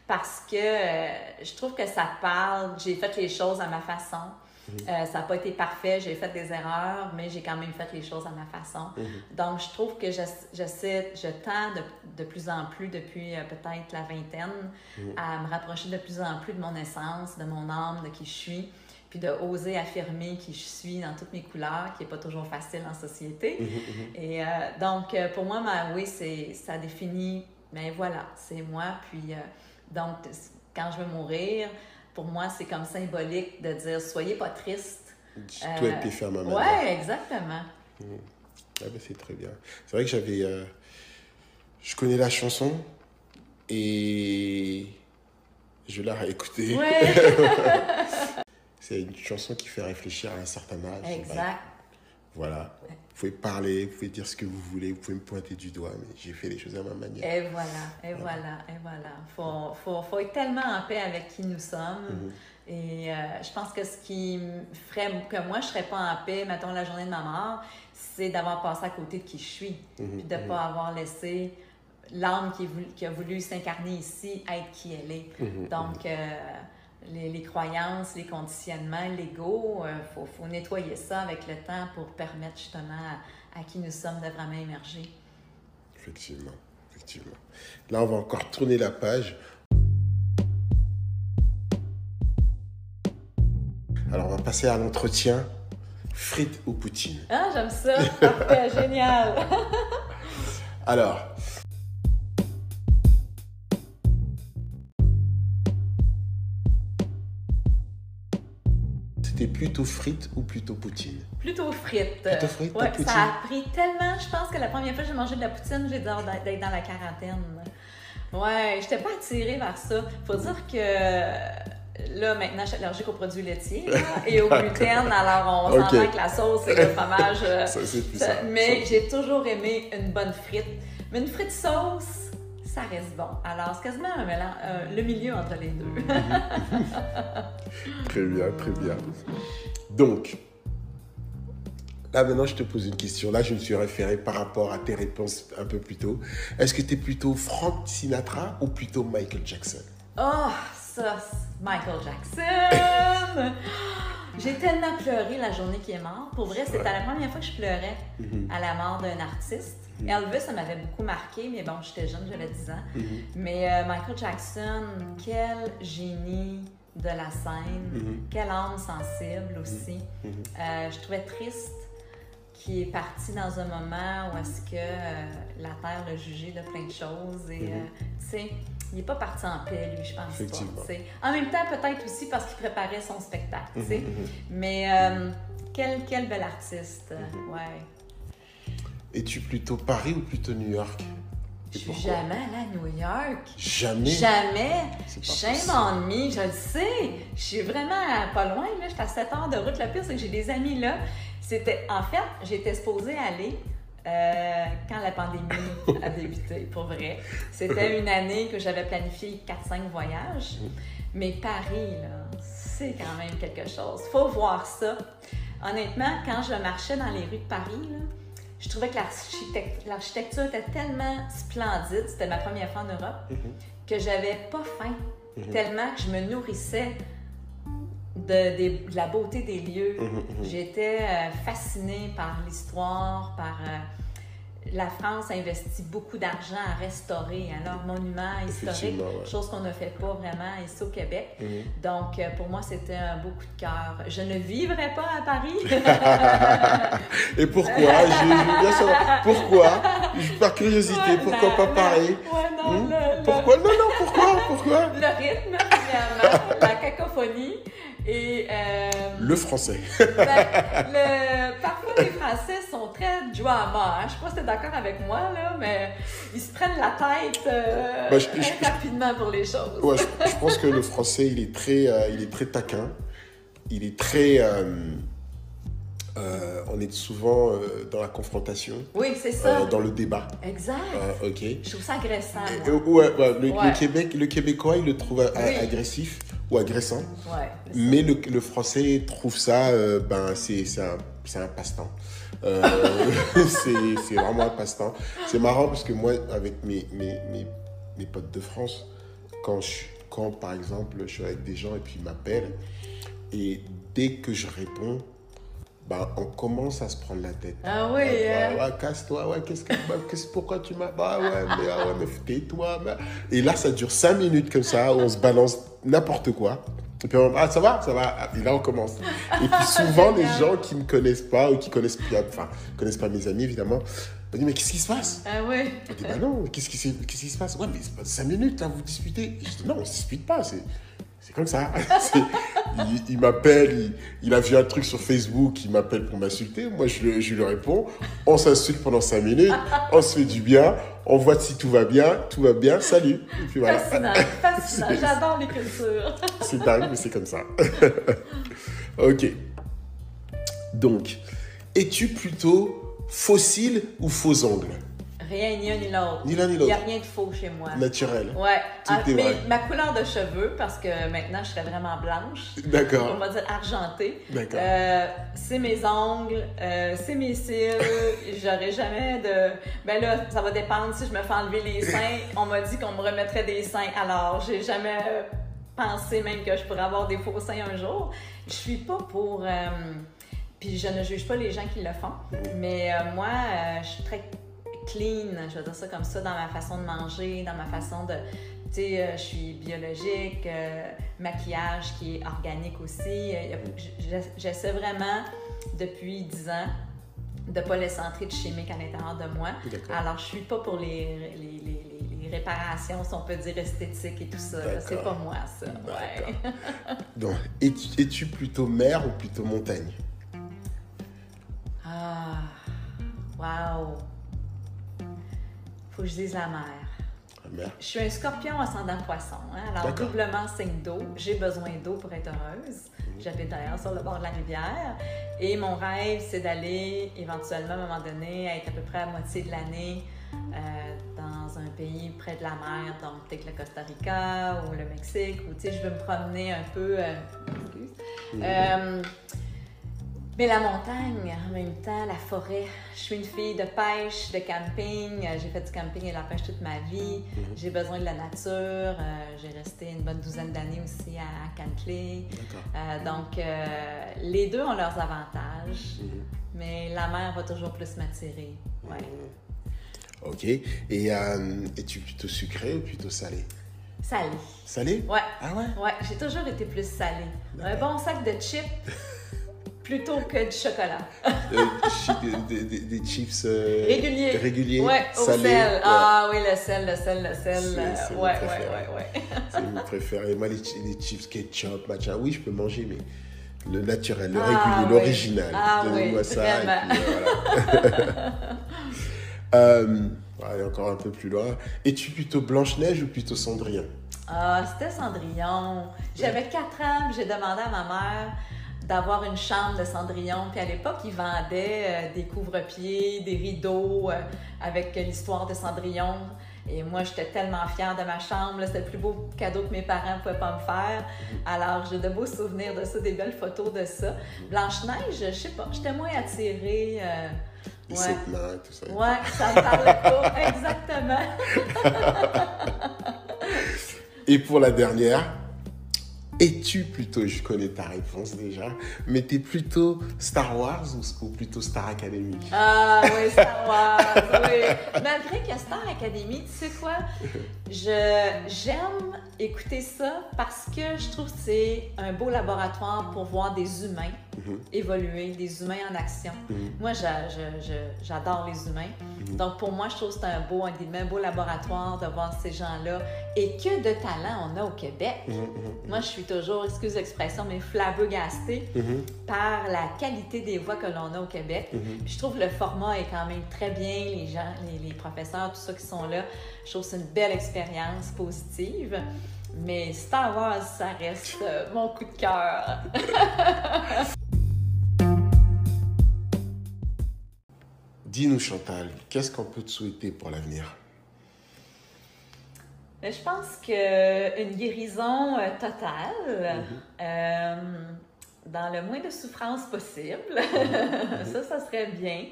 Parce que euh, je trouve que ça parle, j'ai fait les choses à ma façon. Mhm. Euh, ça n'a pas été parfait, j'ai fait des erreurs, mais j'ai quand même fait les choses à ma façon. Mhm. Donc, je trouve que je, sais, je tends de, de, plus en plus depuis peut-être la vingtaine à me rapprocher de plus en plus de mon essence, de mon âme, de qui je suis puis de oser affirmer qui je suis dans toutes mes couleurs, qui n'est pas toujours facile en société. Mhm, mhm. Et euh, donc, euh, pour moi, ma oui, ça définit, mais ben voilà, c'est moi. Puis, euh, donc, quand je veux mourir, pour moi, c'est comme symbolique de dire, soyez pas triste. Toi et tes femmes Oui, exactement. Mhm. Ah ben, c'est très bien. C'est vrai que j'avais... je connais la chanson et je l'ai réécoutée. Ouais. c'est une chanson qui fait réfléchir à un certain âge. Exact. Voilà. Vous pouvez parler, vous pouvez dire ce que vous voulez, vous pouvez me pointer du doigt, mais j'ai fait les choses à ma manière. Et voilà, et voilà, et voilà. Il faut, faut, faut, être tellement en paix avec qui nous sommes. Mhm. Et euh, je pense que ce qui ferait que moi, je ne serais pas en paix, mettons, la journée de ma mort, c'est d'avoir passé à côté de qui je suis. Mhm, puis de ne mhm. pas avoir laissé l'âme qui, qui, a voulu s'incarner ici être qui elle est. Donc, euh, les, croyances, les conditionnements légaux, il euh, faut, nettoyer ça avec le temps pour permettre justement à, qui nous sommes de vraiment émerger. Effectivement, effectivement. Là, on va encore tourner la page. Alors, on va passer à l'entretien frites ou poutine. Ah, j'aime ça. Parfait, génial. Alors, C'était plutôt frites ou plutôt poutine? Plutôt frites. Plutôt frites, ouais, Ça a pris tellement, je pense que la première fois que j'ai mangé de la poutine, j'ai d'être dans la quarantaine. Ouais, j'étais pas attirée vers ça. Faut dire que là, maintenant, je suis allergique aux produits laitiers et au gluten. Alors, on s'entend avec la sauce et le fromage. Ça, mais j'ai toujours aimé une bonne frite. Mais une frite sauce, ça reste bon. Alors, c'est quasiment un mélange, euh, le milieu entre les deux. très bien, très bien. Donc, là maintenant, je te pose une question. Là, je me suis référé par rapport à tes réponses un peu plus tôt. Est-ce que tu es plutôt Frank Sinatra ou plutôt Michael Jackson? Oh, ça, Michael Jackson! J'ai tellement pleuré la journée qui est mort. Pour vrai, c'était la première fois que je pleurais mm-hmm. à la mort d'un artiste. Mm-hmm. Elvis, ça m'avait beaucoup marqué, mais bon, j'étais jeune, j'avais 10 ans. Mm-hmm. Mais euh, Michael Jackson, quel génie de la scène, quelle âme sensible aussi. Euh, je trouvais triste qui est parti dans un moment où est-ce que euh, la Terre l'a jugé de plein de choses et, Mhm. tu sais, il n'est pas parti en paix, lui, je pense Effectivement. pas. En même temps, peut-être aussi parce qu'il préparait son spectacle. Mhm, mhm. Mais euh, quel, quel bel artiste, Mhm. ouais. Es-tu plutôt Paris ou plutôt New York? Je suis jamais allée à New York. Jamais? Jamais. C'est pas Shame possible. on me, je le sais. Je suis vraiment pas loin, là. J'étais à 7 heures de route. Le pire, c'est que j'ai des amis là. C'était, en fait, j'étais supposée aller euh, quand la pandémie a débuté, pour vrai. C'était une année que j'avais planifié 4-5 voyages. Mais Paris, là, c'est quand même quelque chose. Faut voir ça. Honnêtement, quand je marchais dans les rues de Paris, là, je trouvais que l'architect- l'architecture était tellement splendide. C'était ma première fois en Europe Mhm. que j'avais pas faim, Mhm. tellement que je me nourrissais de, la beauté des lieux. Mhm, mhm. J'étais euh, fascinée par l'histoire, par... euh, la France a investi beaucoup d'argent à restaurer hein, leurs monuments historiques, ouais. chose qu'on ne fait pas vraiment ici au Québec. Donc, euh, pour moi, c'était un beau coup de cœur. Je ne vivrais pas à Paris. Et pourquoi? Je je veux bien savoir. Pourquoi? Par curiosité, Ouais, pourquoi la- pas Paris? Ouais, non, Hmm? le- le- Pourquoi? Non, non, pourquoi? Pourquoi? Le rythme, premièrement, la cacophonie et euh, Le français. ben, le- parfois les Français sont très drama. Hein. Je sais pas si tu es d'accord avec moi, là, mais ils se prennent la tête euh, Ben, je- très je- rapidement pour les choses. Ouais, je, pense que le français, il est très, euh, il est très taquin. Il est très. euh, on est souvent euh, dans la confrontation, Oui, c'est ça. euh, dans le débat. Exact. Ok. Je trouve ça agressant. Ouais, ouais, le. Québec, le Québécois, il le trouve a- Oui. agressif ou agressant. Ouais. Mais le, le français trouve ça, euh, ben, c'est un, un passe-temps. Euh, c'est c'est vraiment un passe-temps. C'est marrant parce que moi, avec mes, mes, mes, mes potes de France, quand, je, quand par exemple je suis avec des gens et puis ils m'appellent, et dès que je réponds, ben, on commence à se prendre la tête. Ah oui, Ouais, hein? ouais, ouais, casse-toi, ouais, qu'est-ce que, bah, qu'est-ce- pourquoi tu m'as, bah ouais, mais, ah ouais, mais tais-toi. bah. Et là, ça dure cinq minutes comme ça, où on se balance n'importe quoi. Et puis, on, ah, ça va, ça va. Et là, on commence. Et puis, souvent, les gens qui me connaissent pas, ou qui connaissent, enfin, connaissent pas mes amis, évidemment, me disent, mais qu'est-ce qui se passe? Ah oui. Je dis, bah non, qu'est-ce qui, qu'est-ce qui se passe? Ouais, mais c'est pas cinq minutes, là, vous disputez. Et je dis, non, on se dispute pas, c'est comme ça. Il il m'appelle, il, il a vu un truc sur Facebook, il m'appelle pour m'insulter. Moi, je, lui- je lui réponds. On s'insulte pendant cinq minutes, on se fait du bien, on voit si tout va bien, tout va bien, salut. Et puis voilà. Fascinant, fascinant. C'est- J'adore dingue, mais c'est comme ça. ok. Donc, es-tu plutôt fossile ou faux ongles Rien ni un ni l'autre. Ni l'un ni Il n'y a l'autre. rien de faux chez moi. Naturel. Ouais. Tout Ah, est mais vrai. ma couleur de cheveux, parce que maintenant je serais vraiment blanche, on D'accord. va dire argentée. D'accord. Euh, c'est mes ongles, euh, c'est mes cils. J'aurais jamais de. Ben là, ça va dépendre si je me fais enlever les seins. On m'a dit qu'on me remettrait des seins. Alors, j'ai jamais pensé même que je pourrais avoir des faux seins un jour. Je suis pas pour. euh, puis je ne juge pas les gens qui le font. Mais moi, je suis très clean, je vais dire ça comme ça, dans ma façon de manger, dans ma façon de. Tu sais, euh, je suis biologique, euh, maquillage qui est organique aussi. Euh, J'essaie vraiment, depuis 10 ans, de ne pas laisser entrer de chimique à l'intérieur de moi. Alors, je suis pas pour les, les, les- les- les réparations, si on peut dire esthétiques et tout ça. C'est pas moi, ça. Ouais. Donc, es-tu, es-tu plutôt mer ou plutôt montagne? Ah, wow. Faut que je dise la mer. Je suis un scorpion ascendant poisson, hein, alors doublement signe d'eau. J'ai besoin d'eau pour être heureuse. J'habite d'ailleurs sur le bord de la rivière. Et mon rêve, c'est d'aller éventuellement, à un moment donné, être à peu près à moitié de l'année euh, dans un pays près de la mer, donc peut-être le Costa Rica ou le Mexique, ou tu sais, je veux me promener un peu. euh, excuse. Euh, mais la montagne, en même temps, la forêt. Je suis une fille de pêche, de camping. Euh, J'ai fait du camping et de la pêche toute ma vie. J'ai besoin de la nature. Euh, J'ai resté une bonne douzaine d'années aussi à Cantley. D'accord. Euh, donc, euh, les deux ont leurs avantages, Mhm. mais la mer va toujours plus m'attirer. Ouais. Ok. Et es-tu plutôt sucré ou plutôt salé? Salé. Salé? Ouais. Ah ouais? Ouais, j'ai toujours été plus salée. Un bon sac de chips, plutôt que du chocolat. des, des, des, chips euh, réguliers. réguliers. Ouais, au sel. Ah oui, le sel, le sel, le sel. C'est ouais, ouais, ouais, ouais, C'est mon préféré. Moi, les, les, chips ketchup, machin, oui, je peux manger, mais le naturel, le ah, régulier, l'original. Ah oui, moi ça. Puis, voilà. euh, allez, encore un peu plus loin. Es-tu plutôt Blanche-Neige ou plutôt Cendrillon? Ah, c'était Cendrillon. J'avais 4 ans, j'ai demandé à ma mère d'avoir une chambre de Cendrillon. Puis à l'époque, ils vendaient euh, des couvre-pieds, des rideaux euh, avec l'histoire de Cendrillon. Et moi, j'étais tellement fière de ma chambre. C'était le plus beau cadeau que mes parents ne pouvaient pas me faire. Alors, j'ai de beaux souvenirs de ça, des belles photos de ça. Blanche-Neige, je sais pas, j'étais moins attirée. Euh, ouais. tout ça. Ouais, ça me parlait pas. Exactement. et pour la dernière, es-tu plutôt, je connais ta réponse déjà, mais t'es plutôt Star Wars ou, plutôt Star Academy? Ah oui, Star Wars, oui. Malgré que Star Academy, tu sais quoi, j'aime écouter ça parce que je trouve que c'est un beau laboratoire pour voir des humains mhm. évoluer, des humains en action. Mhm. Moi, j'adore les humains. Mhm. Donc pour moi, je trouve que c'est un beau, un, beau laboratoire de voir ces gens-là et que de talent on a au Québec. Moi, je suis toujours, excuse l'expression, mais flabbergastée par la qualité des voix que l'on a au Québec. Je trouve que le format est quand même très bien, les gens, les, professeurs, tout ça qui sont là. Je trouve que c'est une belle expérience positive. Mais Star Wars, ça reste euh, mon coup de cœur. Dis-nous, Chantal, qu'est-ce qu'on peut te souhaiter pour l'avenir? Je pense qu'une guérison euh, totale, mhm. euh, dans le moins de souffrance possible, mhm. ça, ça serait bien. Mhm.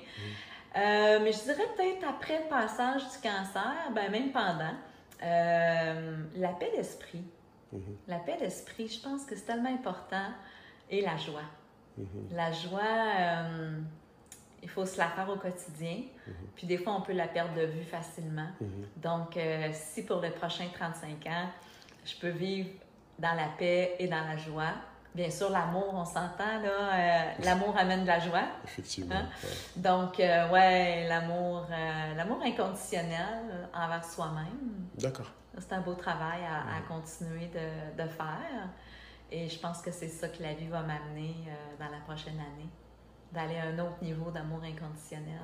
Euh, mais je dirais peut-être après le passage du cancer, ben même pendant, la paix d'esprit. La paix d'esprit, je pense que c'est tellement important. Et la joie. La joie il faut se la faire au quotidien. Mhm. Puis des fois, on peut la perdre de vue facilement. Mhm. Donc, euh, si pour les prochains 35 ans, je peux vivre dans la paix et dans la joie, bien sûr, l'amour, on s'entend, là, euh, l'amour amène de la joie. Effectivement. Hein? Donc, euh, ouais, l'amour, l'amour inconditionnel envers soi-même. D'accord. C'est un beau travail à, mhm. continuer de, de, faire. Et je pense que c'est ça que la vie va m'amener dans la prochaine année d'aller à un autre niveau d'amour inconditionnel.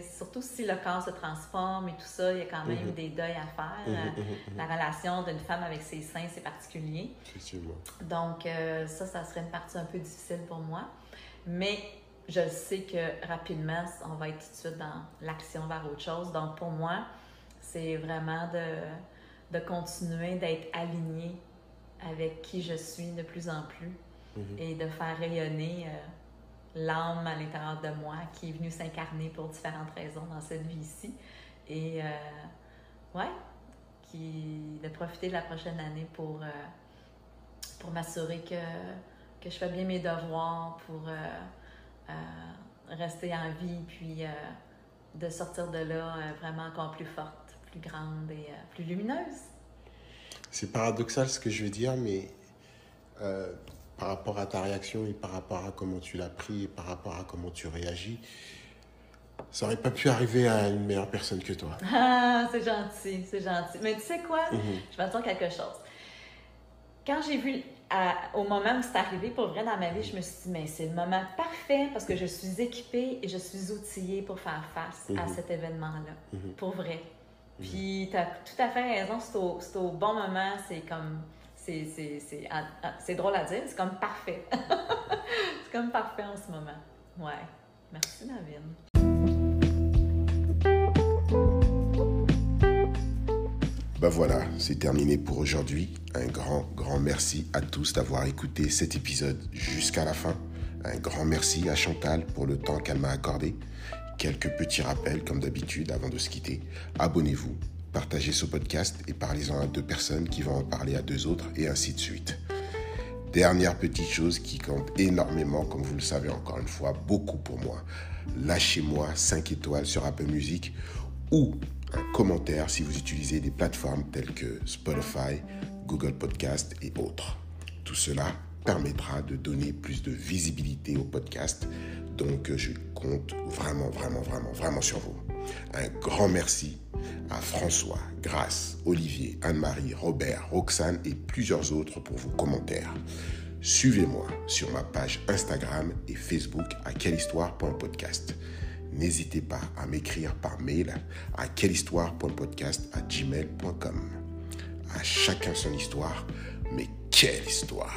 surtout si le corps se transforme et tout ça, il y a quand même mhm. des deuils à faire. Mhm, mhm, la relation d'une femme avec ses seins, c'est particulier. Effectivement. Donc, euh, ça, ça serait une partie un peu difficile pour moi. Mais je sais que rapidement, on va être tout de suite dans l'action vers autre chose. Donc, pour moi, c'est vraiment de, de continuer d'être aligné avec qui je suis de plus en plus et de faire rayonner. Euh, l'âme à l'intérieur de moi qui est venue s'incarner pour différentes raisons dans cette vie-ci. Et, euh, ouais, qui, de profiter de la prochaine année pour, euh, pour m'assurer que, que je fais bien mes devoirs, pour euh, rester en vie, puis de sortir de là vraiment encore plus forte, plus grande et plus lumineuse. C'est paradoxal ce que je veux dire, mais par rapport à ta réaction et par rapport à comment tu l'as pris et par rapport à comment tu réagis, ça aurait pas pu arriver à une meilleure personne que toi. Ah, c'est gentil, c'est gentil. Mais tu sais quoi? Mhm. Je vais te dire quelque chose. Quand j'ai vu, au moment où c'est arrivé, pour vrai, dans ma vie, je me suis dit, mais c'est le moment parfait parce que je suis équipée et je suis outillée pour faire face à mhm. cet événement-là. Mhm. Pour vrai. Puis, tu as tout à fait raison, c'est au, au bon moment, c'est comme c'est drôle à dire, c'est comme parfait. c'est comme parfait en ce moment. Ouais. Merci, Navine. Ben voilà, c'est terminé pour aujourd'hui. Un grand, grand merci à tous d'avoir écouté cet épisode jusqu'à la fin. Un grand merci à Chantal pour le temps qu'elle m'a accordé. Quelques petits rappels comme d'habitude avant de se quitter. Abonnez-vous, partagez ce podcast et parlez-en à deux personnes qui vont en parler à deux autres et ainsi de suite. Dernière petite chose qui compte énormément, comme vous le savez encore une fois, beaucoup pour moi. Lâchez-moi 5 étoiles sur Apple Music ou un commentaire si vous utilisez des plateformes telles que Spotify, Google Podcast et autres. Tout cela permettra de donner plus de visibilité au podcast. Donc je compte vraiment, vraiment, vraiment, vraiment sur vous. Un grand merci à François, Grace, Olivier, Anne-Marie, Robert, Roxane et plusieurs autres pour vos commentaires. Suivez-moi sur ma page Instagram et Facebook à quellehistoire.podcast. N'hésitez pas à m'écrire par mail à quellehistoire.podcast@gmail.com. À chacun son histoire, mais quelle histoire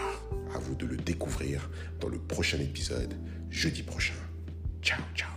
À vous de le découvrir dans le prochain épisode, jeudi prochain. Ciao, ciao.